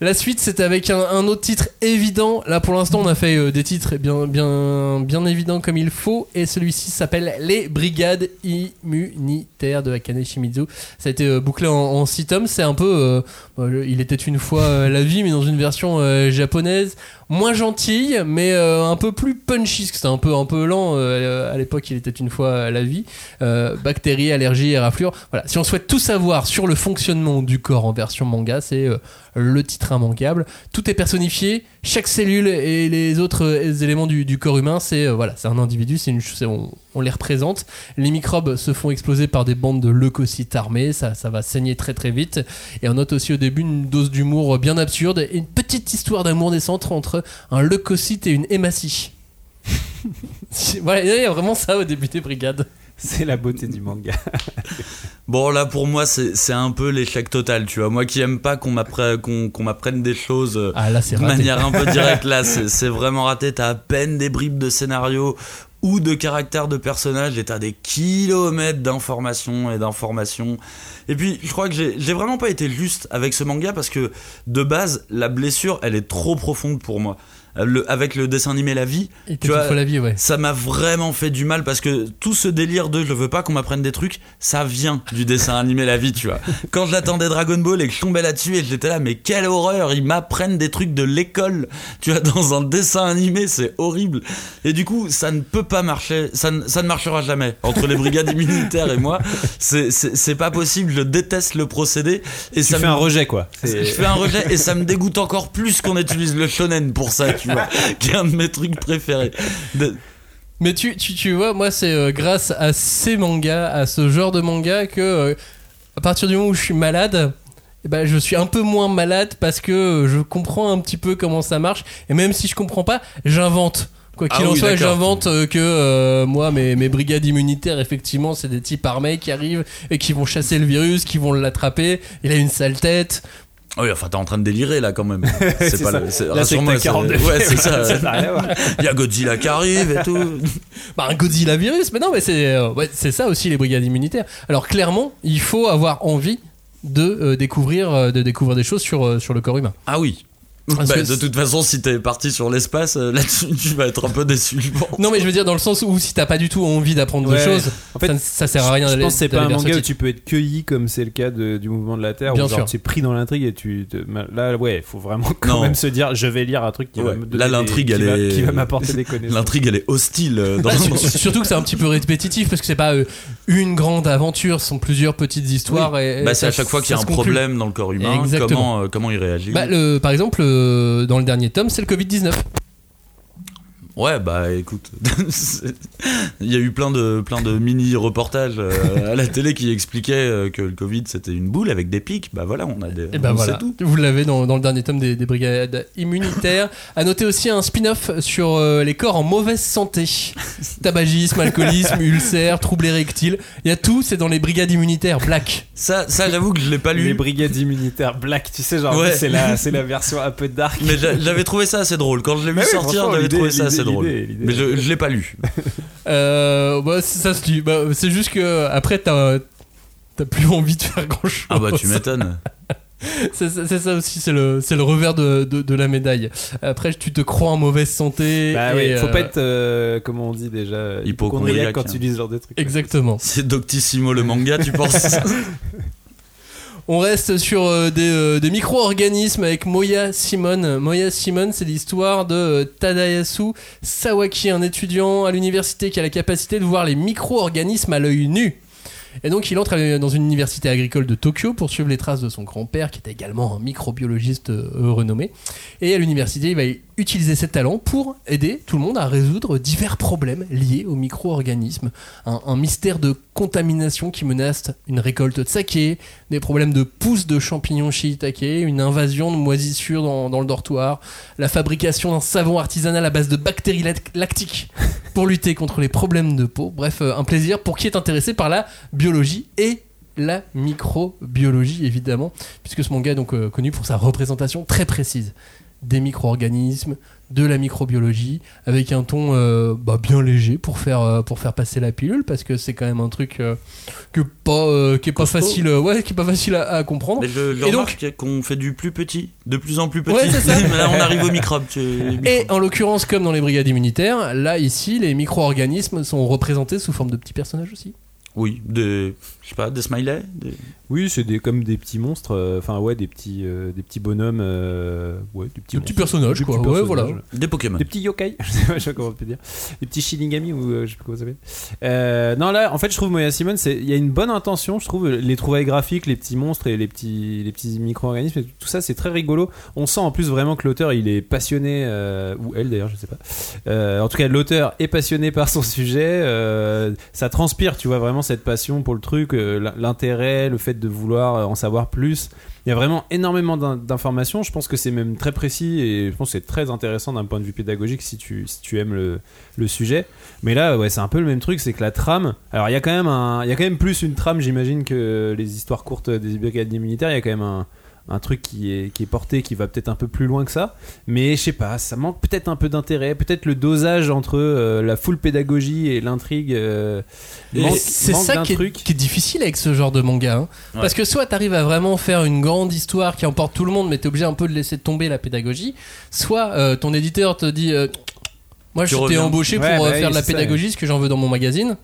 La suite, c'est avec un, autre titre évident. Là, pour l'instant, on a fait euh, des titres bien, bien, bien évidents comme il faut. Et celui-ci s'appelle Les Brigades Immunitaires de Akane Shimizu. Ça a été euh, bouclé en 6 tomes. C'est un peu. euh, bah, il était une fois la vie, mais dans une version japonaise. Moins gentille, mais euh, un peu plus punchy. parce C'était un peu, un peu lent. euh, à l'époque, il était une fois la vie. Euh, bactéries, allergies, éraflures. Voilà. Si on souhaite tout savoir sur le fonctionnement du corps en version manga, c'est le titre immanquable. Tout est personnifié, chaque cellule et les autres euh, éléments du, corps humain, c'est euh, voilà, c'est un individu, c'est une, on les représente. Les microbes se font exploser par des bandes de leucocytes armés, ça, ça va saigner très très vite. Et on note aussi au début une dose d'humour bien absurde et une petite histoire d'amour naissante entre un leucocyte et une hématie. *laughs* voilà, il y a vraiment ça au début des brigades. C'est la beauté du manga. *laughs* Bon là pour moi c'est un peu l'échec total, tu vois. Moi qui aime pas qu'on m'apprenne des choses euh, Ah là, de manière un peu directe là, *laughs* c'est vraiment raté. T'as à peine des bribes de scénario ou de caractère de personnage et t'as des kilomètres d'informations et d'informations. Et puis je crois que j'ai j'ai vraiment pas été juste avec ce manga parce que de base la blessure elle est trop profonde pour moi. Le, avec le dessin animé La Vie, Et tu vois, la vie, ouais. ça m'a vraiment fait du mal parce que tout ce délire de je veux pas qu'on m'apprenne des trucs, ça vient du dessin animé La Vie, tu vois. Quand j'attendais Dragon Ball et que je tombais là-dessus et j'étais là, mais quelle horreur, ils m'apprennent des trucs de l'école, tu vois, dans un dessin animé, c'est horrible. Et du coup, ça ne peut pas marcher, ça ne, ça ne marchera jamais. Entre les brigades *laughs* immunitaires et moi, c'est- c'est c'est pas possible, je déteste le procédé. Et Tu ça fais me- un rejet quoi. je fais un rejet et ça me dégoûte encore plus qu'on utilise le shonen pour ça, tu vois, *laughs* qui est un de mes trucs préférés. De- Mais tu, tu, tu vois, moi, c'est euh, grâce à ces mangas, à ce genre de manga, que euh, à partir du moment où je suis malade, eh ben, je suis un peu moins malade parce que euh, je comprends un petit peu comment ça marche. Et même si je comprends pas, j'invente. Quoi qu'il Ah en oui, soit, j'invente euh, que euh, moi, mes, mes brigades immunitaires, effectivement, c'est des types armés qui arrivent et qui vont chasser le virus, qui vont l'attraper. Il a une sale tête. Ah Oui, enfin, t'es en train de délirer là quand même. *laughs* C'est pas ça. c'est- Là, c'est que rassure-moi, t'as 42 Ouais, c'est *laughs* Ça. *laughs* Il y a Godzilla qui arrive et tout. Bah, un Godzilla virus, mais non, mais c'est euh, ouais, c'est ça aussi les brigades immunitaires. Alors clairement, il faut avoir envie de euh, découvrir euh, de découvrir des choses sur euh, sur le corps humain. Ah oui. Bah, de toute façon, si t'es parti sur l'espace, euh, là-dessus, *laughs* tu vas être un peu déçu. Non mais je veux dire dans le sens où si t'as pas du tout envie d'apprendre Ouais. des choses, En fait, ça, ça sert à rien Je pense que c'est pas un manga où tu peux être cueilli comme c'est le cas de- du mouvement de la Terre. Bien où genre sûr. tu es pris dans l'intrigue et tu. te- là, ouais, il faut vraiment quand Non. même se dire je vais lire un truc qui va me Là, l'intrigue, qui elle va- est- qui va m'apporter des *laughs* connaissances. L'intrigue, elle est hostile. euh, Dans Bah, le *laughs* surtout que c'est un petit peu répétitif parce que c'est pas euh, une grande aventure, ce sont plusieurs petites histoires. Et Bah, c'est à chaque fois qu'il y a un problème dans le corps humain, Exactement. comment, comment il réagit. Bah, par exemple, dans le dernier tome, c'est le Covid-19. Ouais, bah écoute, *laughs* il y a eu plein de, plein de mini-reportages euh, à la télé qui expliquaient euh, que le Covid c'était une boule avec des pics. Bah voilà, on a des. Et ben on voilà, sait tout. vous l'avez dans, dans le dernier tome des, des brigades immunitaires. À noter aussi un spin-off sur euh, les corps en mauvaise santé. Tabagisme, alcoolisme, *laughs* ulcère, troubles érectiles. Il y a tout, c'est dans les brigades immunitaires black. Ça, ça j'avoue que je l'ai pas lu. Les brigades immunitaires black, tu sais, genre, Ouais. c'est la, c'est la version un peu dark. Mais j'a- j'avais trouvé ça assez drôle. Quand je l'ai vu Mais oui, sortir, j'avais trouvé ça l'idée- drôle. Mais je, je l'ai pas lu. *laughs* Euh, bah, c'est- ça se dit. Bah, c'est juste que après, t'as t'as plus envie de faire grand chose. Ah bah tu m'étonnes. *laughs* C'est ça aussi, c'est le, c'est le revers de, de, de la médaille. Après, tu te crois en mauvaise santé. Bah et, ouais, faut euh, pas être, euh, comment on dit déjà, hypochondriaque quand hein. tu lis ce genre de trucs. Exactement. C'est Doctissimo le manga, tu penses *laughs* On reste sur euh, des, euh, des micro-organismes avec Moya Simon. Moya Simon, c'est l'histoire de euh, Tadayasu Sawaki, un étudiant à l'université qui a la capacité de voir les micro-organismes à l'œil nu. Et donc il entre dans une université agricole de Tokyo pour suivre les traces de son grand-père qui était également un microbiologiste euh, renommé. Et à l'université, il va utiliser ses talents pour aider tout le monde à résoudre divers problèmes liés aux micro-organismes. Un, mystère de contamination qui menace une récolte de saké, des problèmes de pousses de champignons shiitake, une invasion de moisissures dans, le dortoir, la fabrication d'un savon artisanal à base de bactéries lac- lactiques *laughs* pour lutter contre les problèmes de peau. Bref, euh, un plaisir pour qui est intéressé par la biologie et la microbiologie évidemment, puisque ce manga est donc euh, connu pour sa représentation très précise des micro-organismes, de la microbiologie, avec un ton euh, bah, bien léger pour faire, euh, pour faire passer la pilule, parce que c'est quand même un truc euh, que pas, euh, qui est pas facile, euh, ouais, qui est pas facile à, à comprendre. Mais je, je Et donc- qu'on fait du plus petit, de plus en plus petit. Ouais, c'est ça. *laughs* Là, on arrive au microbe. tu- les Et microbes. en l'occurrence, comme dans les brigades immunitaires, là ici, les micro-organismes sont représentés sous forme de petits personnages aussi. Oui, des, je sais pas, des smileys. des- Oui, c'est des, comme des petits monstres, euh, enfin ouais, des petits, euh, des petits bonhommes, euh, ouais, des petits, Des petits monstres. personnages, Des quoi. petits Ouais, personnages. voilà. Des Pokémon. Des petits yokai, *laughs* je sais pas, je sais pas comment on peut dire. Des petits shinigami ou euh, je sais pas comment ça s'appelle. Euh, non, là, en fait, je trouve Moya Simon, c'est- il y a une bonne intention, je trouve. Les trouvailles graphiques, les petits monstres et les petits, les petits micro-organismes, tout ça, c'est très rigolo. On sent en plus vraiment que l'auteur, il est passionné, euh, ou elle d'ailleurs, je sais pas. Euh, en tout cas, l'auteur est passionné par son sujet. euh, ça transpire, tu vois, vraiment cette passion pour le truc, euh, l'intérêt, le fait de vouloir euh, en savoir plus. Il y a vraiment énormément d'in- d'informations. Je pense que c'est même très précis et je pense que c'est très intéressant d'un point de vue pédagogique si tu, si tu aimes le, le sujet. Mais là, ouais, c'est un peu le même truc, c'est que la trame. Alors, il y a quand même un, il y a quand même plus une trame, j'imagine, que les histoires courtes des brigades militaires. Il y a quand même un, un truc qui est, qui est porté, qui va peut-être un peu plus loin que ça. Mais je sais pas, ça manque peut-être un peu d'intérêt, peut-être le dosage entre euh, la full pédagogie et l'intrigue. euh, c'est ça qui est, truc. qui est difficile avec ce genre de manga. hein. Ouais. Parce que soit t'arrives à vraiment faire une grande histoire qui emporte tout le monde, mais t'es obligé un peu de laisser tomber la pédagogie. Soit euh, ton éditeur te dit euh, Moi, je t'ai embauché Ouais, pour bah faire de la ça, pédagogie, ce que j'en veux dans mon magazine.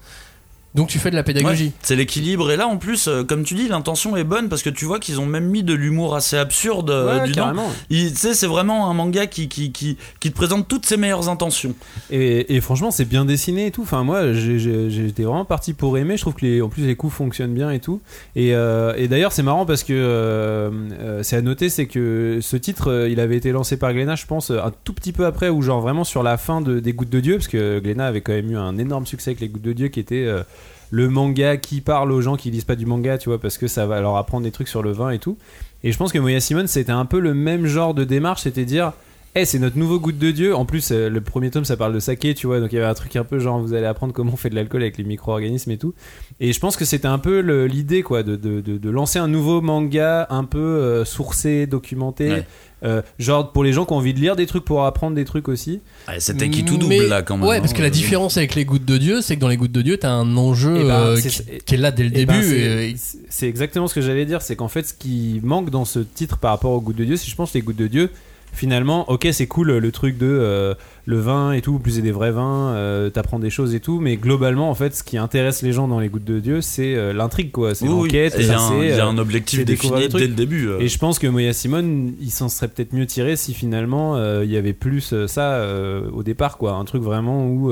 Donc tu fais de la pédagogie. Ouais, c'est l'équilibre et là en plus euh, comme tu dis l'intention est bonne parce que tu vois qu'ils ont même mis de l'humour assez absurde euh, Ouais, Tu sais c'est vraiment un manga qui, qui, qui, qui te présente toutes ses meilleures intentions. Et, et franchement, c'est bien dessiné et tout. Enfin, moi, j'étais vraiment parti pour aimer. Je trouve que les, en plus les coups fonctionnent bien et tout. Et, euh, et d'ailleurs, c'est marrant parce que euh, euh, c'est à noter, c'est que ce titre, euh, il avait été lancé par Glénat, je pense, un tout petit peu après, ou genre vraiment sur la fin de, des Gouttes de Dieu, parce que Glénat avait quand même eu un énorme succès avec les Gouttes de Dieu, qui était euh, le manga qui parle aux gens qui lisent pas du manga, tu vois, parce que ça va leur apprendre des trucs sur le vin et tout. Et je pense que Moya Simon, c'était un peu le même genre de démarche, c'était dire. Eh, c'est notre nouveau goutte de Dieu. En plus, euh, le premier tome, ça parle de saké, tu vois. Donc, il y avait un truc un peu genre, vous allez apprendre comment on fait de l'alcool avec les micro-organismes et tout. Et je pense que c'était un peu le- l'idée, quoi, de, de, de, de lancer un nouveau manga un peu euh, sourcé, documenté. Ouais. Euh, genre, pour les gens qui ont envie de lire des trucs pour apprendre des trucs aussi. Ouais, C'était qui tout Mais- double là quand même. Ouais, parce que hein. la différence avec les gouttes de Dieu, c'est que dans les gouttes de Dieu, t'as un enjeu Eh ben, euh, qui, qui est là dès le Eh ben, début. c'est- et- c'est c'est exactement ce que j'allais dire. C'est qu'en fait, ce qui manque dans ce titre par rapport aux gouttes de Dieu, c'est je pense les gouttes de Dieu. Finalement, ok, c'est cool le truc de euh, le vin et tout, plus c'est des vrais vins, euh, t'apprends des choses et tout, mais globalement, en fait, ce qui intéresse les gens dans les gouttes de Dieu, c'est euh, l'intrigue, quoi. C'est Oui, oui. l'enquête, il y a c'est, un- il y a euh, un objectif défini dès le début. euh. Et je pense que Moya Simone, il s'en serait peut-être mieux tiré si finalement euh, il y avait plus euh, ça euh, au départ, quoi. Un truc vraiment où,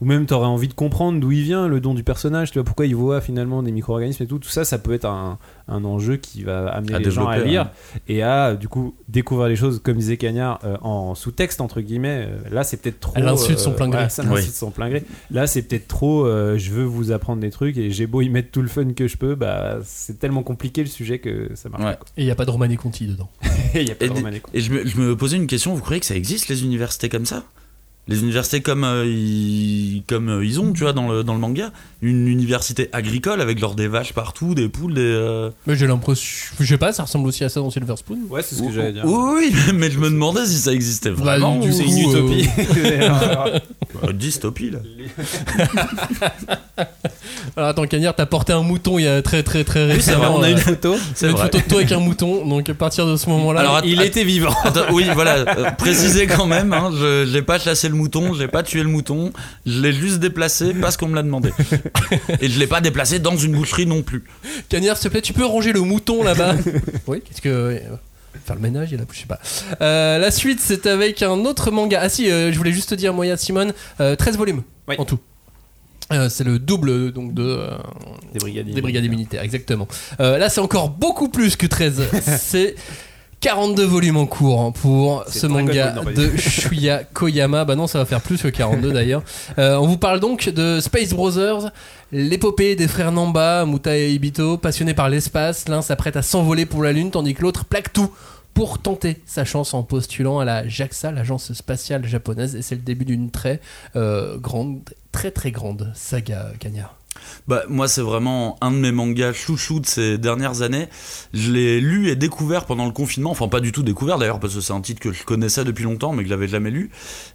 euh, où même t'aurais envie de comprendre d'où il vient, le don du personnage, tu vois, pourquoi il voit finalement des micro-organismes et tout. Tout ça, ça peut être un, un enjeu qui va amener À les gens à lire hein. et à du coup découvrir les choses, comme disait Cagnard, euh, en sous-texte, entre guillemets. Euh, là, c'est peut-être trop. Elle insulte son plein gré. voilà, ça l'insulte son plein gré. Là, c'est peut-être trop. euh, je veux vous apprendre des trucs et j'ai beau y mettre tout le fun que je peux, bah, c'est tellement compliqué le sujet que ça marche Ouais. pas. quoi. Et il n'y a pas de Romané Conti dedans. Et *laughs* il y a pas Et, de et je, me, je me posais une question, vous croyez que ça existe les universités comme ça? Les universités comme, euh, ils, comme euh, ils ont, tu vois, dans le, dans le manga Une université agricole avec genre des vaches partout, des poules, des... euh, Mais j'ai l'impression. Je sais pas, ça ressemble aussi à ça dans Silver Spoon. Ouais, c'est ce que Oui, j'allais dire. Oui, oui, *laughs* mais je me demandais si ça existait Bah, vraiment. du ou- C'est une euh, utopie. Bah, *laughs* dystopie, là. *laughs* Alors attends, Cagnard, t'as porté un mouton il y a très très très Oui, c'est vrai, récemment. on a une photo. C'est une vrai. photo de toi avec un mouton. Donc à partir de ce moment-là. Alors, Il att- était vivant. Attends, oui, voilà, euh, préciser quand même, hein, je j'ai pas chassé le mouton, j'ai pas tué le mouton, je l'ai juste déplacé parce qu'on me l'a demandé. *laughs* Et je l'ai pas déplacé dans une boucherie non plus. Cagnard, s'il te plaît, tu peux ranger le mouton là-bas *laughs* Oui, qu'est-ce que. euh, Faire le ménage, il a, je sais pas. Euh, la suite, c'est avec un autre manga. Ah si, euh, je voulais juste te dire, Moya Simone, euh, 13 volumes Oui. en tout. Euh, c'est le double donc de euh, Des brigadiers. des brigadiers militaires, exactement. Euh, là, c'est encore beaucoup plus que 13. *laughs* c'est 42 volumes en cours hein, pour ce manga non, de *laughs* Shuya Koyama. Bah non, ça va faire plus que 42 d'ailleurs. Euh, on vous parle donc de Space Brothers, l'épopée des frères Namba, Muta et Ibito, passionnés par l'espace. L'un s'apprête à s'envoler pour la Lune, tandis que l'autre plaque tout pour tenter sa chance en postulant à la JAXA, l'agence spatiale japonaise. Et c'est le début d'une très euh, grande, très très grande saga, Cagnard. Bah, moi, c'est vraiment un de mes mangas chouchou de ces dernières années. Je l'ai lu et découvert pendant le confinement. Enfin, pas du tout découvert d'ailleurs, parce que c'est un titre que je connaissais depuis longtemps, mais que j'avais jamais lu.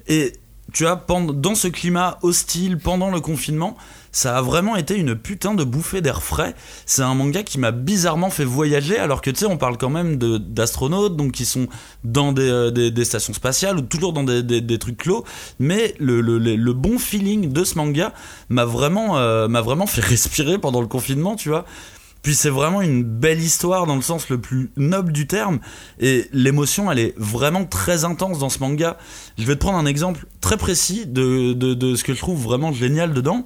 Et tu vois, dans ce climat hostile, pendant le confinement, ça a vraiment été une putain de bouffée d'air frais. C'est un manga qui m'a bizarrement fait voyager, alors que tu sais, on parle quand même d'astronautes, donc qui sont dans des, euh, des- stations spatiales ou toujours dans des, trucs clos. Mais le, bon feeling de ce manga m'a vraiment, euh, vraiment fait *laughs* respirer pendant le confinement, tu vois. Puis c'est vraiment une belle histoire dans le sens le plus noble du terme. Et l'émotion, elle est vraiment très intense dans ce manga. Je vais te prendre un exemple très précis de, de ce que je trouve vraiment génial dedans.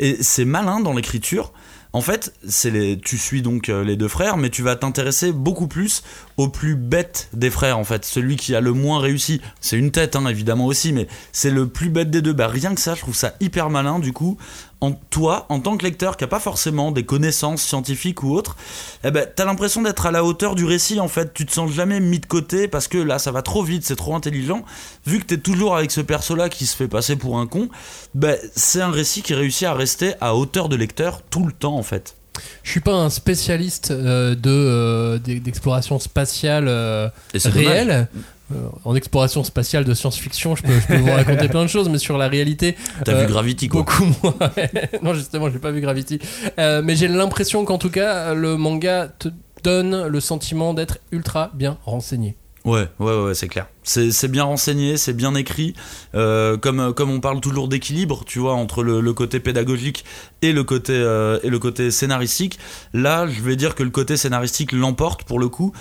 Et c'est malin dans l'écriture. En fait, c'est les, tu suis donc euh, les deux frères, mais tu vas t'intéresser beaucoup plus au plus bête des frères, en fait. Celui qui a le moins réussi. C'est une tête, hein, évidemment aussi, mais c'est le plus bête des deux. Bah, rien que ça, je trouve ça hyper malin, du coup. En toi, en tant que lecteur qui a pas forcément des connaissances scientifiques ou autres, eh ben, t'as l'impression d'être à la hauteur du récit, en fait. Tu te sens jamais mis de côté parce que là, ça va trop vite, c'est trop intelligent. Vu que t'es toujours avec ce perso-là qui se fait passer pour un con, ben, c'est un récit qui réussit à rester à hauteur de lecteur tout le temps, en fait. Je suis pas un spécialiste euh, de euh, d'e- d'exploration spatiale euh, réelle. Euh, en exploration spatiale de science-fiction, je peux, je peux vous raconter *laughs* plein de choses, mais sur la réalité, T'as Euh, vu Gravity, quoi. beaucoup moins. *laughs* non, justement, j'ai pas vu Gravity. Euh, mais j'ai l'impression qu'en tout cas, le manga te donne le sentiment d'être ultra bien renseigné. Ouais, ouais, ouais, c'est clair. C'est c'est bien renseigné, c'est bien écrit. Euh, comme, comme on parle toujours d'équilibre, tu vois, entre le, le côté pédagogique et le côté, euh, et le côté scénaristique. Là, je vais dire que le côté scénaristique l'emporte pour le coup.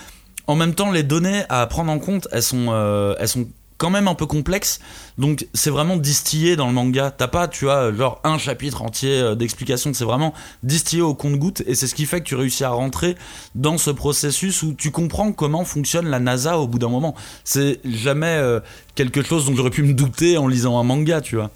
En même temps, les données à prendre en compte, elles sont, euh, elles sont quand même un peu complexes. Donc, c'est vraiment distillé dans le manga. T'as pas, tu vois, genre un chapitre entier euh, d'explication. C'est vraiment distillé au compte-goutte. Et c'est ce qui fait que tu réussis à rentrer dans ce processus où tu comprends comment fonctionne la NASA au bout d'un moment. C'est jamais euh, quelque chose dont j'aurais pu me douter en lisant un manga, tu vois.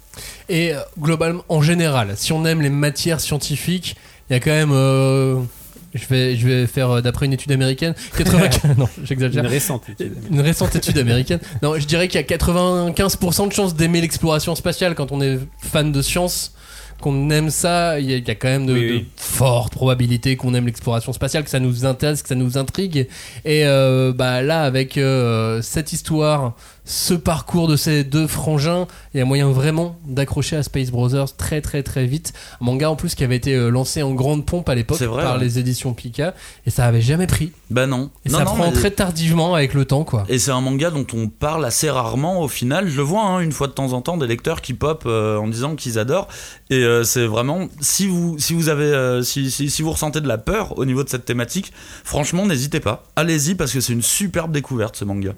Et globalement, en général, si on aime les matières scientifiques, il y a quand même. Je, vais, je vais faire euh, d'après une étude américaine. *laughs* 95, *laughs* non, *laughs* j'exagère. Une récente étude. Une récente étude américaine. Non, je dirais qu'il y a 95% de chances d'aimer l'exploration spatiale quand on est fan de science qu'on aime ça, il y, a- il y a quand même de, Oui, de fortes probabilités qu'on aime l'exploration spatiale, que ça nous intéresse, que ça nous intrigue. Et euh, bah là, avec euh, cette histoire, ce parcours de ces deux frangins, il y a moyen vraiment d'accrocher à Space Brothers très très très vite. Un manga en plus qui avait été euh, lancé en grande pompe à l'époque par ouais. les éditions Pika, et ça avait jamais pris. Bah non. Et non, ça non, prend mais- très tardivement avec le temps, quoi. Et c'est un manga dont on parle assez rarement au final. Je le vois hein, une fois de temps en temps des lecteurs qui pop euh, en disant qu'ils adorent. Et euh, c'est vraiment si vous si vous avez euh, si, si, si vous ressentez de la peur au niveau de cette thématique, franchement n'hésitez pas. Allez-y parce que c'est une superbe découverte ce manga.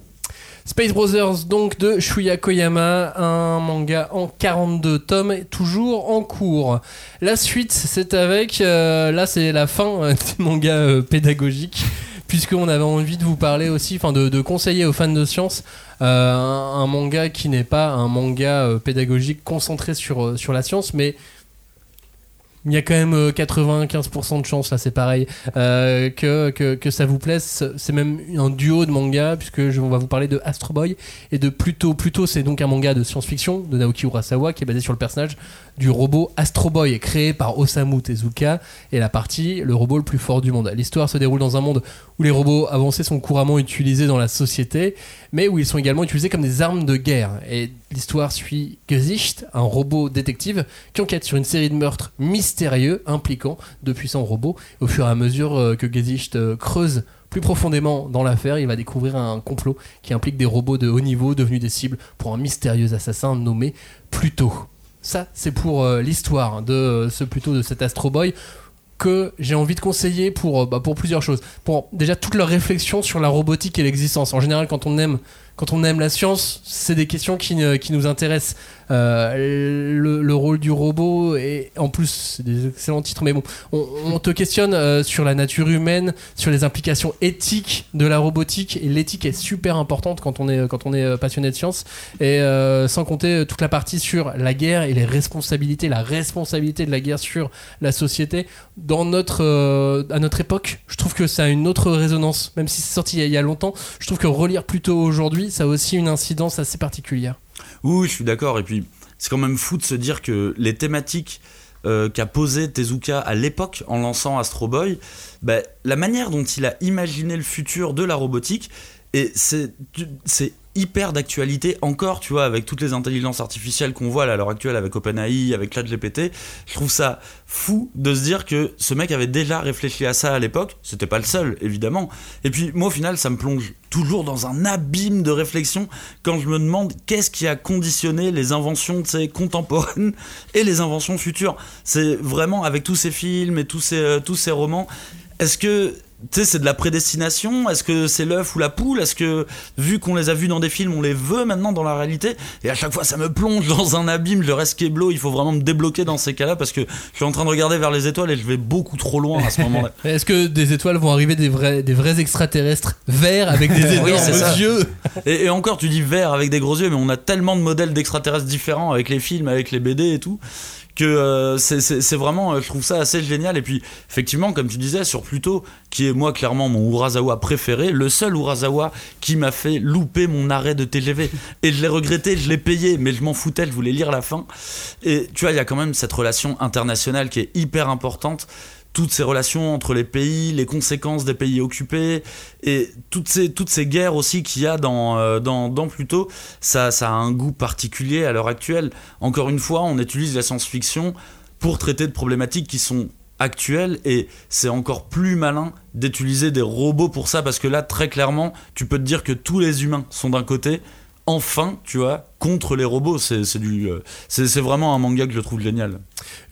Space Brothers, donc de Shuya Koyama, un manga en 42 tomes, toujours en cours. La suite, c'est avec. euh, là, c'est la fin euh, *laughs* du manga euh, pédagogique, puisqu'on avait envie de vous parler aussi, enfin, de, conseiller aux fans de science. euh, un, manga qui n'est pas un manga pédagogique concentré sur la science, mais il y a quand même euh, 95% de chance, là c'est pareil, euh, que, ça vous plaise. C'est même un duo de manga, puisque je, on va vous parler de Astro Boy et de Pluto. Pluto, c'est donc un manga de science-fiction de Naoki Urasawa qui est basé sur le personnage du robot Astro Boy, créé par Osamu Tezuka, et la partie le robot le plus fort du monde. L'histoire se déroule dans un monde où les robots avancés sont couramment utilisés dans la société, mais où ils sont également utilisés comme des armes de guerre. Et l'histoire suit Gesicht, un robot détective qui enquête sur une série de meurtres mystérieux impliquant de puissants robots. Au fur et à mesure euh, que Gesicht euh, creuse plus profondément dans l'affaire, il va découvrir un complot qui implique des robots de haut niveau devenus des cibles pour un mystérieux assassin nommé Pluto. Ça, c'est pour euh, l'histoire de ce Pluto, de cet Astro Boy que j'ai envie de conseiller pour, euh, bah, pour plusieurs choses. Pour déjà toute leur réflexion sur la robotique et l'existence. En général, quand on aime, la science, c'est des questions qui, qui nous intéressent. Euh, le, le rôle du robot, et en plus, c'est des excellents titres, mais bon, on, te questionne euh, sur la nature humaine, sur les implications éthiques de la robotique, et l'éthique est super importante quand on est, quand on est euh, passionné de science, et sans compter toute la partie sur la guerre et les responsabilités, la responsabilité de la guerre sur la société. Dans notre, à notre époque, je trouve que ça a une autre résonance, même si c'est sorti il y a longtemps, je trouve que relire plutôt aujourd'hui, ça a aussi une incidence assez particulière. Oui, je suis d'accord. Et puis, c'est quand même fou de se dire que les thématiques euh, qu'a posé Tezuka à l'époque en lançant Astro Boy, bah, la manière dont il a imaginé le futur de la robotique, et c'est c'est hyper d'actualité encore, tu vois, avec toutes les intelligences artificielles qu'on voit à l'heure actuelle avec OpenAI, avec ChatGPT. Je trouve ça fou de se dire que ce mec avait déjà réfléchi à ça à l'époque. C'était pas le seul, évidemment. Et puis, moi, au final, ça me plonge toujours dans un abîme de réflexion quand je me demande qu'est-ce qui a conditionné les inventions contemporaines *laughs* et les inventions futures. C'est vraiment avec tous ces films et tous ces, euh, tous ces romans. Est-ce que tu sais, c'est de la prédestination. Est-ce que c'est l'œuf ou la poule? Est-ce que, vu qu'on les a vus dans des films, on les veut maintenant dans la réalité? Et à chaque fois, ça me plonge dans un abîme, je reste kéblo, il faut vraiment me débloquer dans ces cas-là parce que je suis en train de regarder vers les étoiles et je vais beaucoup trop loin à ce moment-là. *laughs* Est-ce que des étoiles vont arriver des vrais, des vrais extraterrestres verts avec des *laughs* énormes Oui, yeux? *laughs* Et, et encore, tu dis vert avec des gros yeux, mais on a tellement de modèles d'extraterrestres différents avec les films, avec les BD et tout, que euh, c'est- vraiment, euh, je trouve ça assez génial. Et puis, effectivement, comme tu disais, sur Pluto, qui est moi clairement mon Urasawa préféré, le seul Urasawa qui m'a fait louper mon arrêt de TGV. Et je l'ai regretté, je l'ai payé, mais je m'en foutais, je voulais lire la fin. Et tu vois, il y a quand même cette relation internationale qui est hyper importante toutes ces relations entre les pays, les conséquences des pays occupés et toutes ces, toutes ces guerres aussi qu'il y a dans, euh, dans, dans Pluto, ça, ça a un goût particulier à l'heure actuelle. Encore une fois, on utilise la science-fiction pour traiter de problématiques qui sont actuelles et c'est encore plus malin d'utiliser des robots pour ça parce que là, très clairement, tu peux te dire que tous les humains sont d'un côté. Enfin, tu vois, contre les robots, c'est c'est du, euh, c'est c'est vraiment un manga que je trouve génial.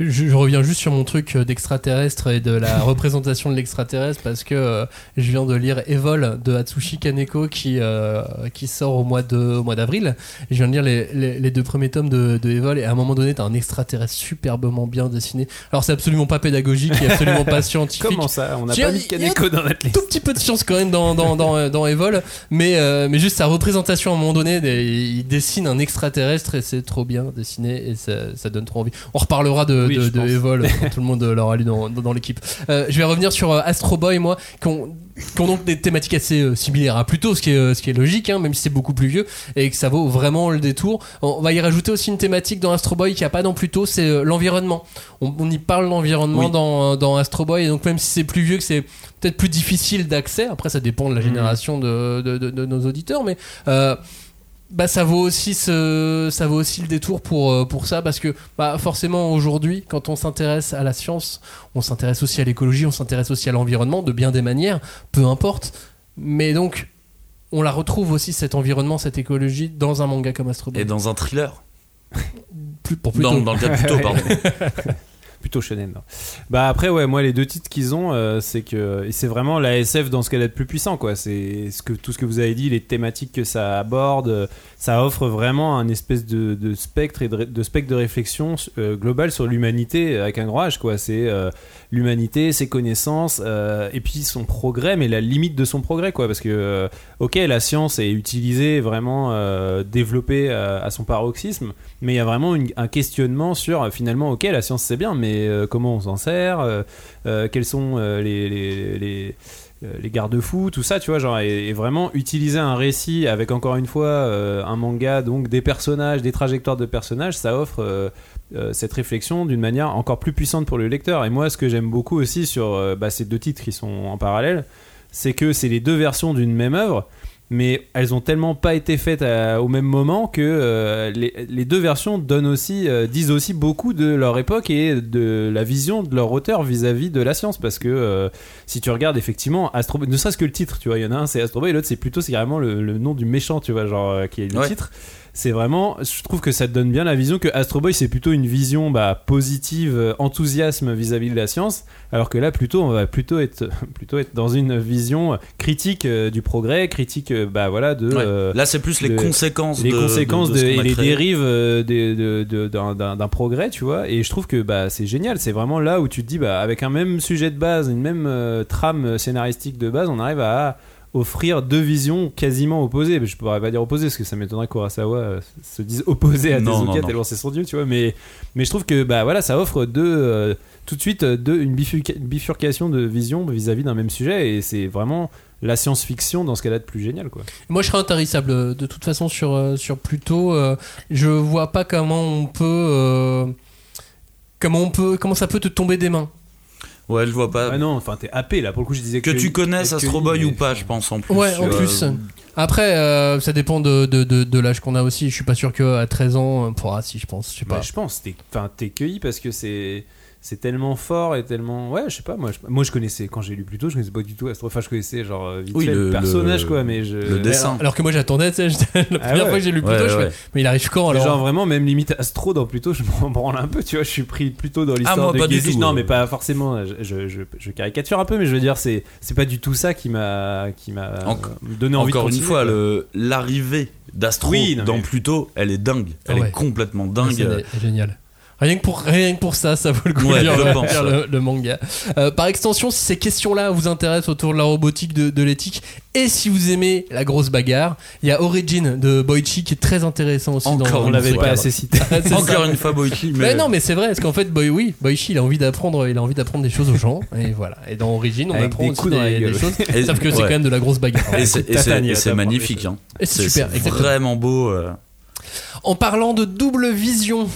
Je, je reviens juste sur mon truc euh, d'extraterrestre et de la *laughs* représentation de l'extraterrestre parce que euh, je viens de lire Evol de Atsushi Kaneko qui, euh, qui sort au mois de au mois d'avril. Je viens de lire les, les, les deux premiers tomes de, de Evol et à un moment donné, t'as un extraterrestre superbement bien dessiné. Alors c'est absolument pas pédagogique et absolument pas *laughs* scientifique. Comment ça? On n'a pas mis Kaneko dans notre liste. tout petit peu de science quand même dans, dans, dans, dans Evol, mais, euh, mais juste sa représentation à un moment donné, il dessine un extraterrestre et c'est trop bien dessiné et ça, ça donne trop envie. On reparlera parlera de, Oui, de, de. Evol *laughs* quand tout le monde l'aura lu dans, dans, dans l'équipe. Euh, je vais revenir sur euh, Astro Boy, moi, qui ont, qui ont donc des thématiques assez euh, similaires à Pluto, ce qui est, euh, ce qui est logique, hein, même si c'est beaucoup plus vieux, et que ça vaut vraiment le détour. On va y rajouter aussi une thématique dans Astro Boy qui a pas dans Pluto, c'est euh, l'environnement. On, on y parle l'environnement Oui. dans, dans Astro Boy, et donc même si c'est plus vieux, que c'est peut-être plus difficile d'accès, après ça dépend de la génération de, de, de- de nos auditeurs, mais... euh, bah ça vaut aussi ce, ça vaut aussi le détour pour euh, pour ça parce que bah forcément aujourd'hui quand on s'intéresse à la science on s'intéresse aussi à l'écologie on s'intéresse aussi à l'environnement de bien des manières peu importe mais donc on la retrouve aussi cet environnement cette écologie dans un manga comme Astro Boy Et dans un thriller. plus pour plus Dans, dans le cas de Pluto, pardon. *laughs* Plutôt shonen. non. Bah après ouais moi les deux titres qu'ils ont euh, c'est que c'est vraiment la SF dans ce qu'elle a de plus puissant quoi. C'est ce que tout ce que vous avez dit les thématiques que ça aborde euh, ça offre vraiment un espèce de, spectre et de, spectre de réflexion euh, globale sur l'humanité avec un H quoi. C'est euh, l'humanité, ses connaissances euh, et puis son progrès mais la limite de son progrès quoi. Parce que euh, ok la science est utilisée vraiment euh, développée à son paroxysme mais il y a vraiment un questionnement sur finalement ok la science c'est bien mais comment on s'en sert quels sont les, les garde-fous tout ça tu vois genre et, vraiment utiliser un récit avec encore une fois euh, un manga donc des personnages des trajectoires de personnages ça offre euh, euh, cette réflexion d'une manière encore plus puissante pour le lecteur. Et moi ce que j'aime beaucoup aussi sur euh, bah, ces deux titres qui sont en parallèle c'est que c'est les deux versions d'une même œuvre mais elles ont tellement pas été faites à- au même moment que euh, les, les deux versions donnent aussi euh, disent aussi beaucoup de leur époque et de la vision de leur auteur vis-à-vis de la science parce que euh, si tu regardes effectivement Astro Boy, ne serait-ce que le titre tu vois il y en a un c'est Astro Boy et l'autre c'est plutôt c'est carrément le, le nom du méchant tu vois genre euh, qui est le Ouais. titre c'est vraiment je trouve que ça te donne bien la vision que Astro Boy c'est plutôt une vision bah, positive euh, enthousiasme vis-à-vis de la science alors que là plutôt on va plutôt être *laughs* plutôt être dans une vision critique euh, du progrès critique euh, bah voilà de Ouais. Là, c'est plus les le- conséquences les de, conséquences de- et les dérives d'un progrès, tu vois. Et je trouve que bah, c'est génial. C'est vraiment là où tu te dis, bah, avec un même sujet de base, une même euh, trame scénaristique de base, on arrive à offrir deux visions quasiment opposées. Mais je pourrais pas dire opposées parce que ça m'étonnerait que Kurosawa euh, se dise opposé à Tezuka tellement c'est son dieu, tu vois. Mais, mais je trouve que bah, voilà, ça offre deux, euh, tout de suite euh, deux, une bifurca- bifurcation de vision vis-à-vis d'un même sujet. Et c'est vraiment la science-fiction dans ce qu'elle a de plus génial, quoi. Moi, je serais intarissable de toute façon sur, sur Pluto. euh, je vois pas comment on peut. euh, comment, on peut comment ça peut te tomber des mains. Ouais, je vois pas. Ah non, enfin t'es happé là. Pour le coup, je disais que tu connaisses Astro Boy mais- ou pas, je pense en plus. Ouais, en Euh, plus. Après, euh, ça dépend de, de, de, de l'âge qu'on a aussi. Je suis pas sûr qu'à 13 ans, on pourra, si je pense. Je sais Bah, pas. je pense, t'es, enfin, t'es cueilli parce que c'est, c'est tellement fort et tellement, ouais, je sais pas, moi, je, moi, je connaissais quand j'ai lu plus tôt, je connaissais pas du tout Astro, enfin, je connaissais genre euh, vite Oui, fait le, le- personnage le- quoi, mais je, le dessin. Alors, que moi j'attendais, tu sais, la première ouais. fois que j'ai lu Pluto, Ouais, je ouais. fais, mais il arrive quand alors genre vraiment même limite Astro dans Pluto je m'en branle un peu tu vois je suis pris plutôt dans l'histoire Ah, moi, de pas du Gazich. tout, non mais pas forcément je, je, je- je caricature un peu mais je veux dire c'est c'est pas du tout ça qui m'a qui m'a donné envie Encore de une fois, le- l'arrivée d'Astro Oui, dans mais- Pluto, elle est dingue. Elle Ah ouais. est complètement C'est dingue. génial. Rien que, pour, rien que pour ça, ça vaut le coup Ouais, de lire, le, pense, lire ouais. le- le manga. Euh, par extension, si ces questions-là vous intéressent autour de la robotique, de, de l'éthique, et si vous aimez la grosse bagarre, il y a Origin de Boichi qui est très intéressant aussi. Encore dans, une on l'avait pas assez cité *laughs* ça. Encore une fois, Boichi. Mais Mais, non, mais c'est vrai, parce qu'en fait, Boy, oui, Boichi, il a envie d'apprendre, il a envie d'apprendre des choses aux gens, et voilà. Et dans Origin, on Avec apprend des aussi des, choses, Et- sauf que c'est quand même de la grosse bagarre. Et c'est- magnifique. hein. Et c'est super, exactement. vraiment beau. euh. En parlant de double vision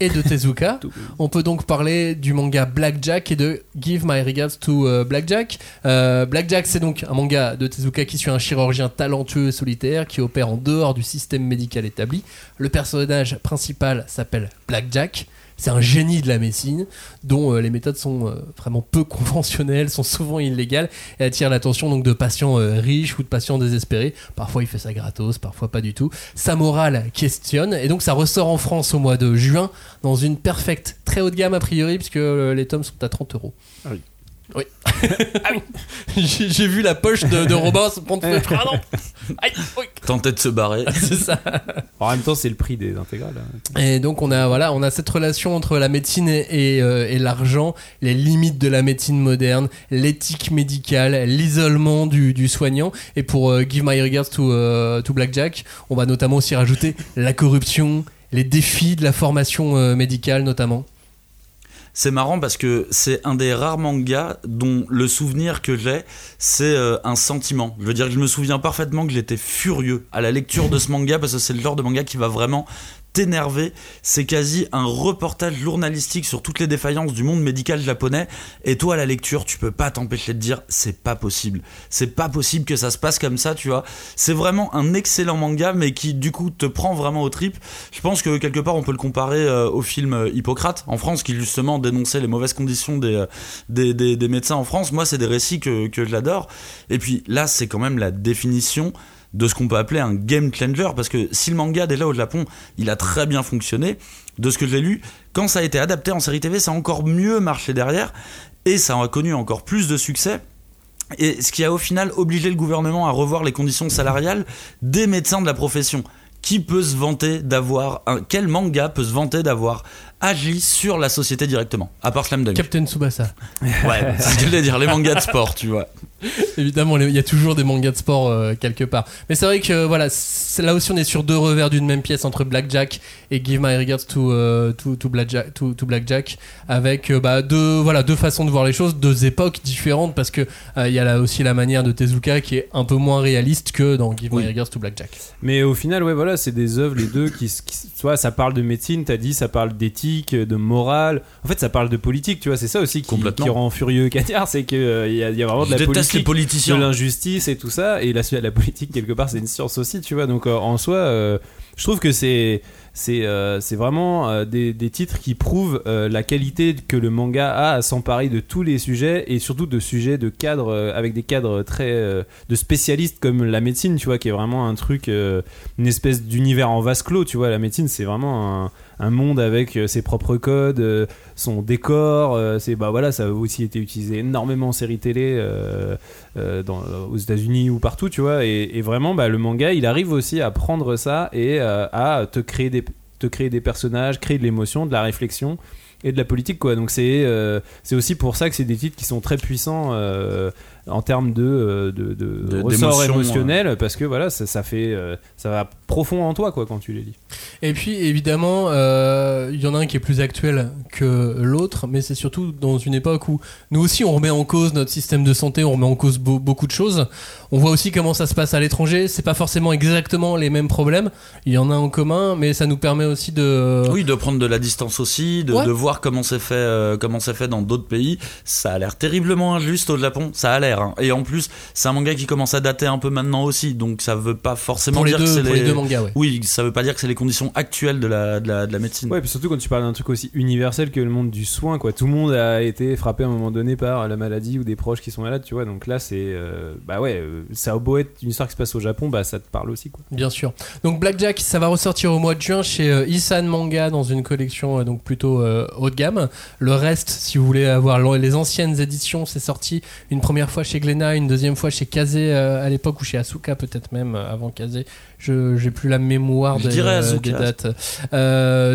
et de Tezuka, *laughs* on peut donc parler du manga Blackjack et de Give My Regards to euh, Blackjack. Euh, Blackjack, c'est donc un manga de Tezuka qui suit un chirurgien talentueux et solitaire qui opère en dehors du système médical établi. Le personnage principal s'appelle Blackjack. C'est un génie de la médecine dont euh, les méthodes sont euh, vraiment peu *laughs* conventionnelles, sont souvent illégales et attirent l'attention donc de patients euh, riches ou de patients désespérés. Parfois il fait ça gratos, parfois pas du tout. Sa morale questionne et donc ça ressort en France au mois de juin dans une perfecte très haut de gamme a priori puisque les tomes sont à 30 euros. Ah. Oui. *laughs* ah oui. J'ai vu la poche de, de Robin se prendre feu. *laughs* Ah non. Aïe, oui. Tenter de se barrer. *laughs* C'est ça. en même temps c'est le prix des intégrales hein. Et donc on a voilà, on a cette relation entre la médecine et, et, euh, et l'argent, les limites de la médecine moderne, l'éthique médicale, l'isolement du, du soignant. Et pour euh, Give My Regards to, euh, to Blackjack, on va notamment aussi rajouter la corruption, les défis de la formation euh, médicale notamment. C'est marrant parce que c'est un des rares mangas dont le souvenir que j'ai, c'est euh, un sentiment. Je veux dire que je me souviens parfaitement que j'étais furieux à la lecture de ce manga parce que c'est le genre de manga qui va vraiment t'énerver. C'est quasi un reportage journalistique sur toutes les défaillances du monde médical japonais. Et toi, à la lecture, tu peux pas t'empêcher de dire c'est pas possible. C'est pas possible que ça se passe comme ça, tu vois. C'est vraiment un excellent manga, mais qui du coup te prend vraiment au trip. Je pense que quelque part, on peut le comparer euh, au film euh, Hippocrate en France, qui justement dénonçait les mauvaises conditions des, euh, des, des médecins en France. Moi, c'est des récits que, que j'adore. Et puis là, c'est quand même la définition de ce qu'on peut appeler un game changer parce que si le manga déjà au Japon il a très bien fonctionné de ce que j'ai lu quand ça a été adapté en série TV ça a encore mieux marché derrière et ça a connu encore plus de succès. Et ce qui a au final obligé le gouvernement à revoir les conditions salariales des médecins de la profession. Qui peut se vanter d'avoir un quel manga peut se vanter d'avoir agi sur la société directement à part Slam Dunk. Captain Tsubasa. ouais c'est ce que je voulais dire les mangas de sport tu vois *laughs* Évidemment, il y a toujours des mangas de sport euh, quelque part. Mais c'est vrai que voilà, c'est- là aussi on est sur deux revers d'une même pièce entre Blackjack et Give My Regards to, euh, to, to Blackjack, to, to Blackjack, avec euh, bah, deux, voilà, deux façons de voir les choses, deux époques différentes, parce que euh, il y a là aussi la manière de Tezuka qui est un peu moins réaliste que dans Give Oui. My Regards to Blackjack. Mais au final, ouais, voilà, c'est des œuvres, les deux, qui, qui- soit ça parle de médecine, t'as dit, ça parle d'éthique, de morale. En fait, ça parle de politique, tu vois, c'est ça aussi qui, rend furieux Cagnard, c'est qu'il y, y a vraiment de la déteste les politique, de politiciens l'injustice et tout ça. Et la, la politique, quelque part, c'est une science aussi, tu vois. Donc, euh, en soi, euh, je trouve que c'est. C'est euh, vraiment euh, des, des titres qui prouvent euh, la qualité que le manga a à s'emparer de tous les sujets et surtout de sujets de cadres avec des cadres très de spécialistes comme la médecine tu vois qui est vraiment un truc une espèce d'univers en vase clos tu vois la médecine c'est vraiment un, un monde avec euh, ses propres codes euh, son décor euh, c'est bah voilà ça a aussi été utilisé énormément en série télé aux États-Unis ou partout tu vois. Et, vraiment bah, le manga il arrive aussi à prendre ça et à te créer des te créer des personnages créer de l'émotion de la réflexion et de la politique quoi. Donc c'est c'est aussi pour ça que c'est des titres qui sont très puissants en termes de, euh, de, de, De- ressort d'émotion, émotionnel parce que voilà ça, ça fait euh, ça va profond en toi quoi quand tu les lis Et puis évidemment, euh, il y en a un qui est plus actuel que l'autre, mais c'est surtout dans une époque où nous aussi on remet en cause notre système de santé, on remet en cause beau- beaucoup de choses. On voit aussi comment ça se passe à l'étranger. C'est pas forcément exactement les mêmes problèmes. Il y en a en commun, mais ça nous permet aussi de. Oui, de prendre de la distance aussi, de, Ouais. de voir comment c'est fait, euh, comment c'est fait dans d'autres pays. Ça a l'air terriblement injuste au Japon. Ça a l'air. Hein. Et en plus, c'est un manga qui commence à dater un peu maintenant aussi, donc ça veut pas forcément Pour les dire deux- que c'est les deux mangas, ouais. Oui, ça veut pas dire que c'est les conditions actuelles de la, de la, de la médecine. ouais puis surtout quand tu parles d'un truc aussi universel que le monde du soin quoi tout le monde a été frappé à un moment donné par la maladie ou des proches qui sont malades tu vois donc là c'est euh, bah ouais euh, ça a beau être une histoire qui se passe au Japon bah ça te parle aussi quoi Bien sûr. Donc Blackjack, ça va ressortir au mois de juin chez euh, Isan Manga dans une collection euh, donc plutôt euh, haut de gamme. Le reste, si vous voulez avoir les anciennes éditions, c'est sorti une première fois chez Glénat, une deuxième fois chez Kazé euh, à l'époque ou chez Asuka peut-être même euh, avant Kazé. Je j'ai plus la mémoire des, euh, des dates.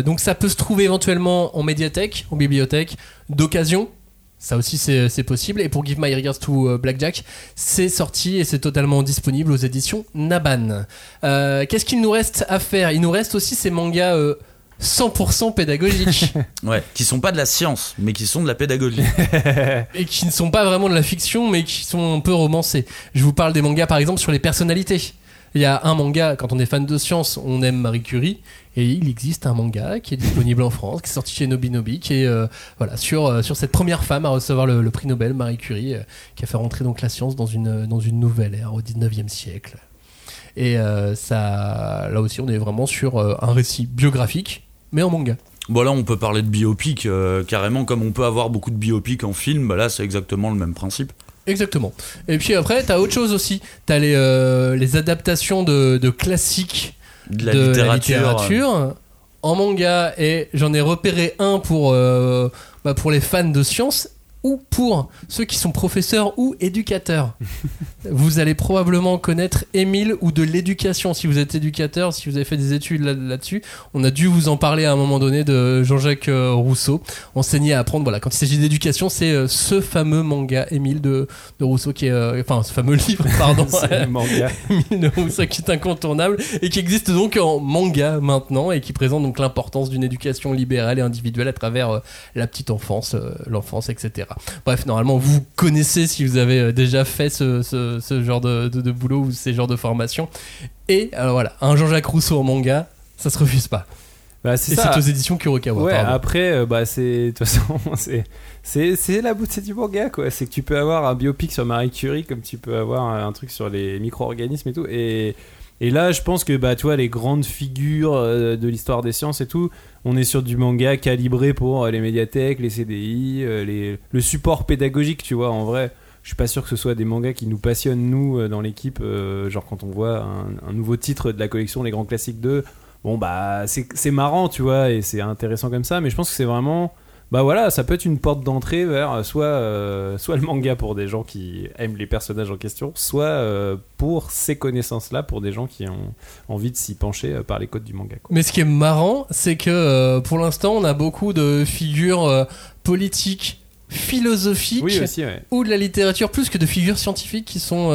Donc ça peut se trouver éventuellement en médiathèque, en bibliothèque, d'occasion. Ça aussi c'est possible. Et pour Give My Regards to Blackjack, c'est sorti et c'est totalement disponible aux éditions Naban. Qu'est-ce qu'il nous reste à faire? Il nous reste aussi ces mangas 100% pédagogiques *laughs* Ouais, qui sont pas de la science, mais qui sont de la pédagogie. *laughs* et qui ne sont pas vraiment de la fiction mais qui sont un peu romancés. Je vous parle des mangas par exemple sur les personnalités. Il y a un manga, quand on est fan de science, on aime Marie Curie, et il existe un manga qui est disponible en France, qui est sorti chez Nobinobi, qui est euh, voilà, sur, euh, sur cette première femme à recevoir le, le prix Nobel, Marie Curie, euh, qui a fait rentrer donc la science dans une, dans une nouvelle ère au 19e siècle. Et euh, ça, là aussi, on est vraiment sur euh, un récit biographique, mais en manga. bon là, on peut parler de biopic euh, carrément, comme on peut avoir beaucoup de biopics en film. Bah là, c'est exactement le même principe. Exactement. Et puis après, t'as autre chose aussi. T'as les, euh, les adaptations de, de classiques De la de littérature. la littérature en manga. Et j'en ai repéré un pour, euh, bah, pour les fans de science. Ou pour ceux qui sont professeurs ou éducateurs. *laughs* vous allez probablement connaître Émile ou de l'éducation si vous êtes éducateur, si vous avez fait des études là- là-dessus. On a dû vous en parler à un moment donné de Jean-Jacques euh, Rousseau. Enseigner à apprendre, voilà, quand il s'agit d'éducation, c'est euh, ce fameux manga Émile de, de Rousseau qui est, euh, enfin, ce fameux *laughs* livre, pardon. *laughs* Le manga. Émile de Rousseau qui est incontournable et qui existe donc en manga maintenant et qui présente donc l'importance d'une éducation libérale et individuelle à travers euh, la petite enfance, euh, l'enfance, etc. Bref, normalement, vous connaissez si vous avez euh, déjà fait ce, ce- ce genre de, de- de boulot ou ces genres de formation. Et alors voilà, un Jean-Jacques Rousseau en manga, ça se refuse pas. Bah, Et c'est aux éditions Kurokawa. Ouais, pardon. après, euh, bah, c'est. De toute façon, *laughs* c'est. C'est c'est la beauté du manga, quoi. C'est que tu peux avoir un biopic sur Marie Curie comme tu peux avoir un truc sur les micro-organismes et tout. Et, et là, je pense que, bah, tu vois, les grandes figures euh, de l'histoire des sciences et tout, on est sur du manga calibré pour euh, les médiathèques, les CDI, euh, les, le support pédagogique, tu vois, en vrai. Je suis pas sûr que ce soit des mangas qui nous passionnent, nous, dans l'équipe. genre, quand on voit un, un nouveau titre de la collection Les Grands Classiques 2, bon bah c'est marrant tu vois et c'est intéressant comme ça mais je pense que c'est vraiment bah voilà ça peut être une porte d'entrée vers euh, soit euh, soit le manga pour des gens qui aiment les personnages en question soit euh, pour ces connaissances là pour des gens qui ont envie de s'y pencher euh, par les codes du manga quoi. Mais ce qui est marrant, c'est que pour l'instant, on a beaucoup de figures politiques, philosophiques oui aussi ouais. ou de la littérature, plus que de figures scientifiques qui sont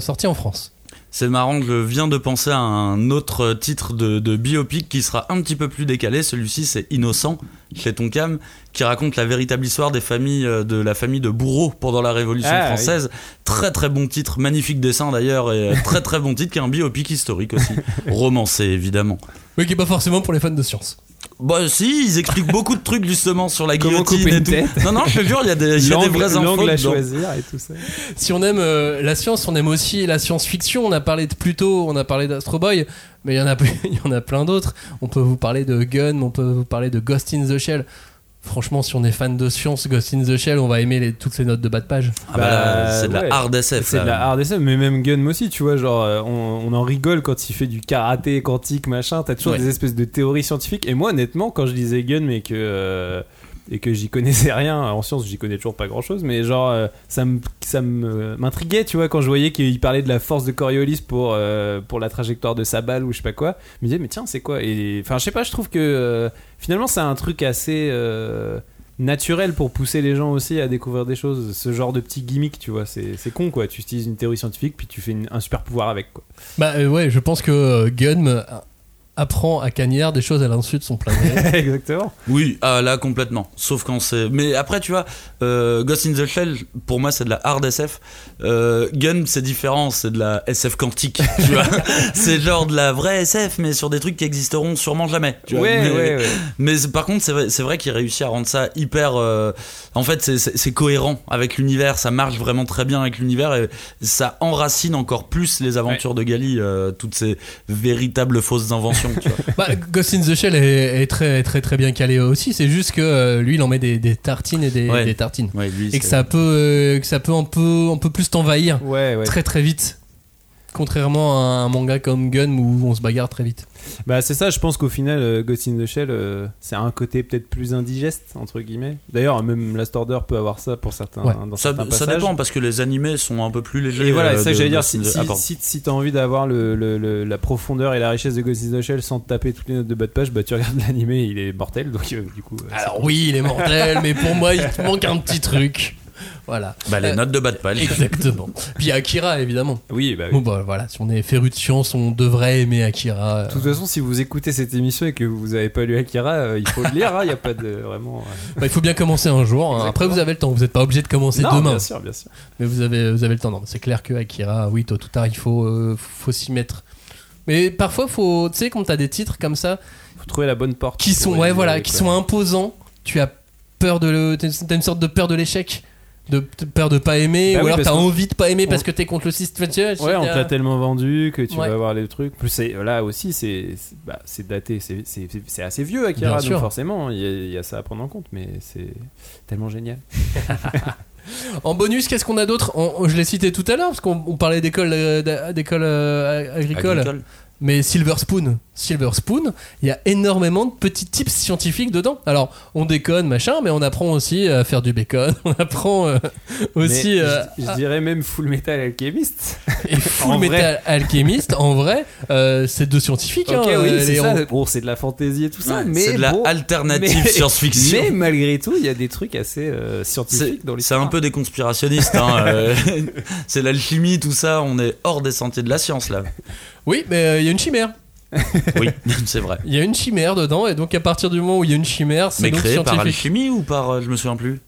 sorties en France. C'est marrant, je viens de penser à un autre titre de, de biopic qui sera un petit peu plus décalé. Celui-ci, c'est Innocent, chez Tonkam, qui raconte la véritable histoire des familles, euh, de la famille de bourreaux pendant la Révolution Ah, française. Très très bon titre, magnifique dessin d'ailleurs, et euh, très très bon titre, qui est un biopic historique aussi. *laughs* Romancé évidemment. Mais qui est pas forcément pour les fans de science. Bah si, ils expliquent beaucoup de trucs justement sur la Comment guillotine couper et une tout. tête. Non non, je te jure, il y a des, il y a des L'angle- vraies infos l'angle à dedans. choisir et tout ça Si on aime euh, la science, on aime aussi la science-fiction. On a parlé de Pluto, on a parlé d'Astro Boy, mais il y en a, *laughs* il y en a plein d'autres. On peut vous parler de Gun, on peut vous parler de Ghost in the Shell. Franchement, si on est fan de science, Ghost in the Shell, on va aimer les- toutes les notes de bas de page. Ah bah là, Bah, c'est de la hard SF. C'est de la hard SF, mais même Gun aussi, tu vois, genre, euh, on, on en rigole quand il fait du karaté quantique, machin, t'as toujours Ouais. des espèces de théories scientifiques. Et moi, honnêtement, quand je lisais Gun, mais que. euh, et que j'y connaissais rien en sciences, j'y connais toujours pas grand chose, mais genre euh, ça m'intriguait, tu vois, quand je voyais qu'il parlait de la force de Coriolis pour euh, pour la trajectoire de sa balle ou je sais pas quoi. Je me disais mais tiens c'est quoi? Et enfin je sais pas, je trouve que euh, finalement c'est un truc assez euh, naturel pour pousser les gens aussi à découvrir des choses. Ce genre de petit gimmick, tu vois, c'est con quoi. Tu utilises une théorie scientifique puis tu fais un super pouvoir avec quoi. Bah ouais, je pense que euh, Gun euh, apprend à Cagnard des choses à l'insu de son gré. *laughs* Exactement. Oui, ah, là complètement. Sauf quand c'est. Mais après, tu vois, euh, Ghost in the Shell, pour moi, c'est de la hard SF. Euh, Gun, c'est différent, c'est de la SF quantique. tu vois, *laughs* c'est genre de la vraie SF, mais sur des trucs qui existeront sûrement jamais. Tu vois. Ouais, mais, ouais, ouais. mais c'est- par contre, c'est vrai, c'est vrai qu'il réussit à rendre ça hyper. euh, en fait, c'est- cohérent avec l'univers. Ça marche vraiment très bien avec l'univers et ça enracine encore plus les aventures de Gali, euh, toutes ces véritables fausses inventions. Tu vois. *laughs* bah, Ghost in the Shell est, est très très très bien calé aussi. C'est juste que euh, lui, il en met des, des tartines et des, Ouais. des tartines. Ouais, lui, Et que ça peut, euh, que ça peut un peu, un peu plus t'envahir Ouais, ouais. très très vite. Contrairement à un manga comme Gun où on se bagarre très vite. Bah c'est ça, je pense qu'au final, euh, Ghost in the Shell, euh, c'est un côté peut-être plus indigeste, entre guillemets. D'ailleurs, même Last Order peut avoir ça pour certains, Ouais. dans Ça, certains ça dépend parce que les animés sont un peu plus légers. Et voilà, euh, c'est ça de- que j'allais dire. Si, si, ah, si, si t'as envie d'avoir le, le- le- la profondeur et la richesse de Ghost in the Shell sans te taper toutes les notes de bas de page, bah tu regardes l'animé, il est mortel, donc euh, du coup. euh, Alors oui, il est mortel, mais pour moi, il te *laughs* manque un petit truc. *laughs* Voilà. Bah, les Euh, notes de bas de page. *laughs* Exactement. Puis Akira, évidemment. Oui, bah oui. Bon bah voilà, si on est féru de science, on devrait aimer Akira. euh. De toute façon, si vous écoutez cette émission et que vous avez pas lu Akira, euh, il faut le lire. Il n'y a pas de *laughs* vraiment. euh, Bah, il faut bien commencer un jour. hein. Après, vous avez le temps. Vous n'êtes pas obligé de commencer non, demain. bien sûr, bien sûr. Mais vous avez, vous avez le temps. Non, c'est clair que Akira, oui, tôt ou tard, il faut, euh, faut s'y mettre. Mais parfois, faut, tu sais, quand t'as des titres comme ça, Faut trouver la bonne porte. qui sont, ouais, voilà, qui quoi. sont imposants, tu as peur de le, t'as une sorte de peur de l'échec, de, peur de pas aimer, Bah ou oui, alors t'as envie de pas aimer on- parce que t'es contre le système. Ouais, on te l'a tellement vendu que tu Ouais. vas avoir les trucs. Plus c'est- là aussi, c'est c'est- bah, c'est daté, c'est- c'est c'est assez vieux Akira, Bien donc sûr. forcément, il y, a- il y a ça à prendre en compte, mais c'est tellement génial. *laughs* En bonus, qu'est-ce qu'on a d'autre? Je l'ai cité tout à l'heure parce qu'on on parlait d'école, euh, d'école euh, agricole. Agricole. Mais Silver Spoon, Silver Spoon, il y a énormément de petits tips scientifiques dedans. Alors, on déconne, machin, mais on apprend aussi à faire du bacon. *laughs* On apprend euh, aussi. Mais euh, je, je à- dirais même Full Metal Alchemist. et *laughs* Full en vrai. Metal Alchemist, en vrai, euh, c'est deux scientifiques. Ok, hein, oui, c'est les ça. Bon, c'est de la fantaisie et tout ça, Ouais, mais c'est de la bon, alternative science-fiction. Mais malgré tout, il y a des trucs assez euh, C'est scientifiques dans c'est l'histoire. un peu des conspirationnistes. hein, euh, *laughs* c'est l'alchimie, tout ça. On est hors des sentiers de la science là. Oui, mais euh, il y a une chimère. Oui, *laughs* c'est vrai. Il y a une chimère dedans, et donc à partir du moment où il y a une chimère, c'est Mais donc créé par scientifique. alchimie ou par. euh, je me souviens plus.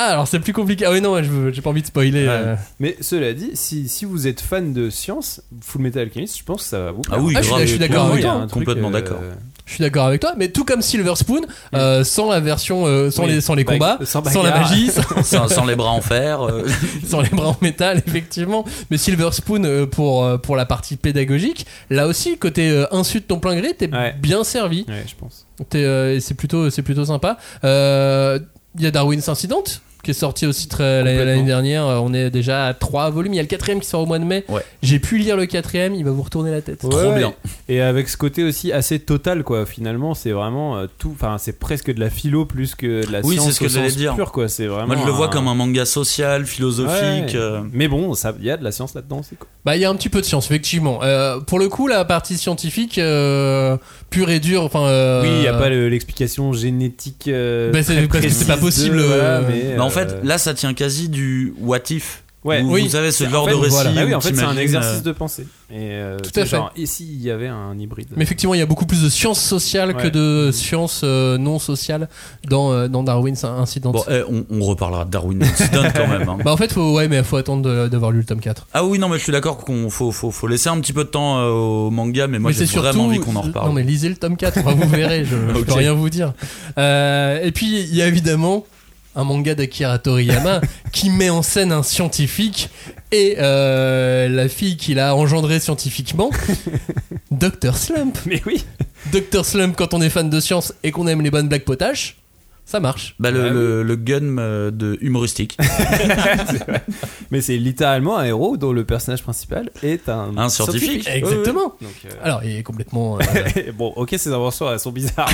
Ah, alors c'est plus compliqué. Ah oui, non, je j'ai pas envie de spoiler. Ouais. euh. Mais cela dit, si, si vous êtes fan de science, Full Metal Alchemist, je pense que ça va vous plaire. Ah oui, Ah, je suis- grave. je suis d'accord Oui, avec il y a toi. un truc, Complètement euh, d'accord. Je suis d'accord avec toi, mais tout comme Silver Spoon, euh, sans la version, euh, sans, Oui, les, sans les bag- combats, sans sans, la bagarre. magie, *laughs* sans, sans, sans les bras en fer. euh, *laughs* sans les bras en métal, *laughs* effectivement. Mais Silver Spoon, euh, pour, euh, pour la partie pédagogique, là aussi, côté euh, insu de ton plein gré, t'es Ouais. bien servi. Ouais, je pense. T'es, euh, et c'est plutôt, c'est plutôt sympa. Euh, Il y a Darwin's Incident qui est sorti aussi très l'année dernière. Euh, On est déjà à trois volumes. Il y a le quatrième qui sort au mois de mai. Ouais. J'ai pu lire le quatrième. Il va vous retourner la tête. Trop bien. Et avec ce côté aussi assez total, quoi. Finalement, c'est vraiment euh, tout. Enfin, c'est presque de la philo plus que de la Oui, science c'est ce que j'allais dire. pur, quoi. C'est vraiment. Moi, je le vois comme un manga social, philosophique. Ouais. euh, Mais bon, ça, il y a de la science là-dedans aussi, quoi. Bah, il y a un petit peu de science, effectivement. Euh, pour le coup, la partie scientifique, euh, pure et dure, enfin. euh, Oui, il n'y a pas le- l'explication génétique. euh, Bah, c'est- pas de- possible, voilà, euh, mais, Mais en euh, fait, là, ça tient quasi du what if. Ouais. Où, Oui. Vous savez, ce genre en fait, de récit. voilà. Bah oui, en fait, c'est un exercice euh, de pensée. Et euh, Tout à fait. genre, ici, il y avait un hybride. Mais effectivement, il y a beaucoup plus de sciences sociales que de sciences euh, non sociales dans, euh, dans Darwin's Incident. Bon, eh, on, on reparlera de Darwin Incident quand même. hein. *laughs* Bah, en fait, faut, ouais, mais faut attendre de- d'avoir lu le tome 4. Ah oui, non, mais je suis d'accord qu'on faut, faut, faut laisser un petit peu de temps euh, au manga, mais moi j'ai vraiment envie qu'on en reparle. Non, mais lisez le tome 4, enfin, vous verrez, je, je peux *laughs* rien vous dire. Euh, et puis, il y a évidemment un manga d'Akira Toriyama *laughs* qui met en scène un scientifique et euh, la fille qu'il a engendrée scientifiquement, *laughs* Dr. Slump. Mais oui. Dr. Slump, quand on est fan de science et qu'on aime les bonnes blagues potaches, ça marche. Bah, le, Ah le gun euh, de humoristique. *laughs* Mais c'est littéralement un héros dont le personnage principal est un, Un scientifique. Exactement. Donc, euh, Alors, il est complètement. euh, bon, ok, ces inventions elles sont bizarres.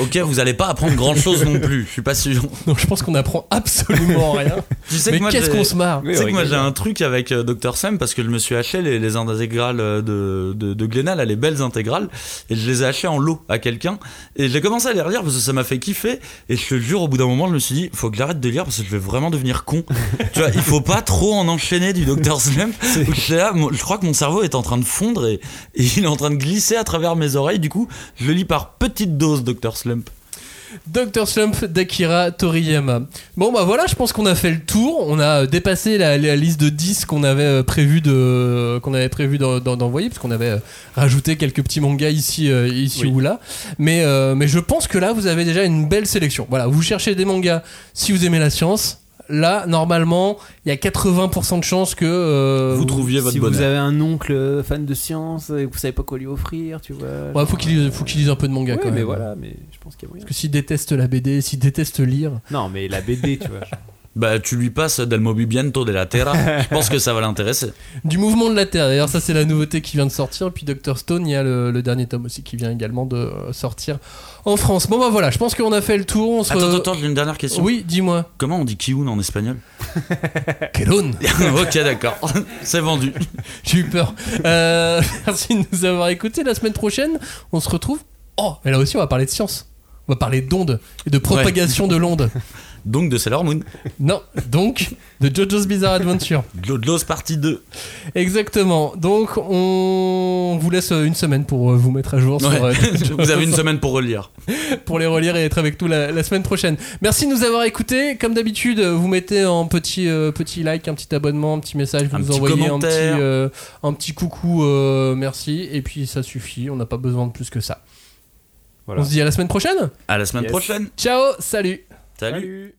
Ok, vous allez pas apprendre grand chose non plus, je suis pas sûr. *laughs* donc, je pense qu'on apprend absolument *laughs* rien. Tu sais Mais qu'est-ce qu'on se marre Oui, Tu sais que moi j'ai un truc avec euh, Dr Sam parce que je me suis acheté les, les intégrales euh, de, de, là, les belles intégrales, et je les ai achetées en lot à quelqu'un, et j'ai commencé à les relire parce que ça m'a fait kiffer, et je te jure, au bout d'un moment, je me suis dit, faut que j'arrête de lire parce que je vais vraiment devenir con. *laughs* tu vois, il faut pas trop en enchaîner du Dr là, moi, je crois que mon cerveau est en train de fondre et, et il est en train de glisser à travers mes oreilles, du coup, je le lis par petite dose, Dr Slump. Dr. Slump d'Akira Toriyama. Bon bah voilà, je pense qu'on a fait le tour. On a dépassé la, la liste de 10 qu'on avait euh, prévu de qu'on avait prévu d'en- d'en- d'envoyer parce qu'on avait euh, rajouté quelques petits mangas ici euh, ici Oui. ou là. Mais euh, mais je pense que là vous avez déjà une belle sélection. Voilà, vous cherchez des mangas si vous aimez la science. Là, normalement, il y a 80% de chances que euh, vous trouviez votre si bonheur. vous avez un oncle fan de science et que vous savez pas quoi lui offrir, tu vois. Ouais, faut qu'il lise, faut qu'il lise un peu de manga Ouais, quand mais même. voilà, mais pense qu'il y a moyen. Parce que s'il déteste la BD, s'il déteste lire, Non, mais la BD, tu vois. *laughs* Bah, tu lui passes Del Movimiento de la Terra, je pense que ça va l'intéresser. *laughs* Du mouvement de la Terre. D'ailleurs, ça, c'est la nouveauté qui vient de sortir. Et puis, Dr. Stone, il y a le, le dernier tome aussi qui vient également de euh, sortir en France. Bon, bah voilà, je pense qu'on a fait le tour. On se... Attends, attends, j'ai une dernière question. Oui, dis-moi. Comment on dit Kiun en espagnol? *laughs* Kelon Ok, d'accord. C'est vendu. J'ai eu peur. Euh, merci de nous avoir écoutés. La semaine prochaine, on se retrouve. Oh, et là aussi, on va parler de science. On va parler d'ondes et de propagation de l'onde. *laughs* Donc de Sailor Moon. Non, donc, de JoJo's Bizarre Adventure. *laughs* Glodlos partie 2. Exactement. Donc, on vous laisse une semaine pour euh, vous mettre à jour sur, euh, *laughs* Vous avez une semaine pour relire. pour les relire et être avec nous la, la semaine prochaine. Merci de nous avoir écoutés. Comme d'habitude, vous mettez un petit, euh, petit like, un petit abonnement, un petit message, vous Un nous petit envoyez un petit, euh, un petit coucou, euh, merci, et puis ça suffit. On n'a pas besoin de plus que ça. Voilà. On se dit à la semaine prochaine. À la semaine Yes. prochaine. Ciao, salut. Salut.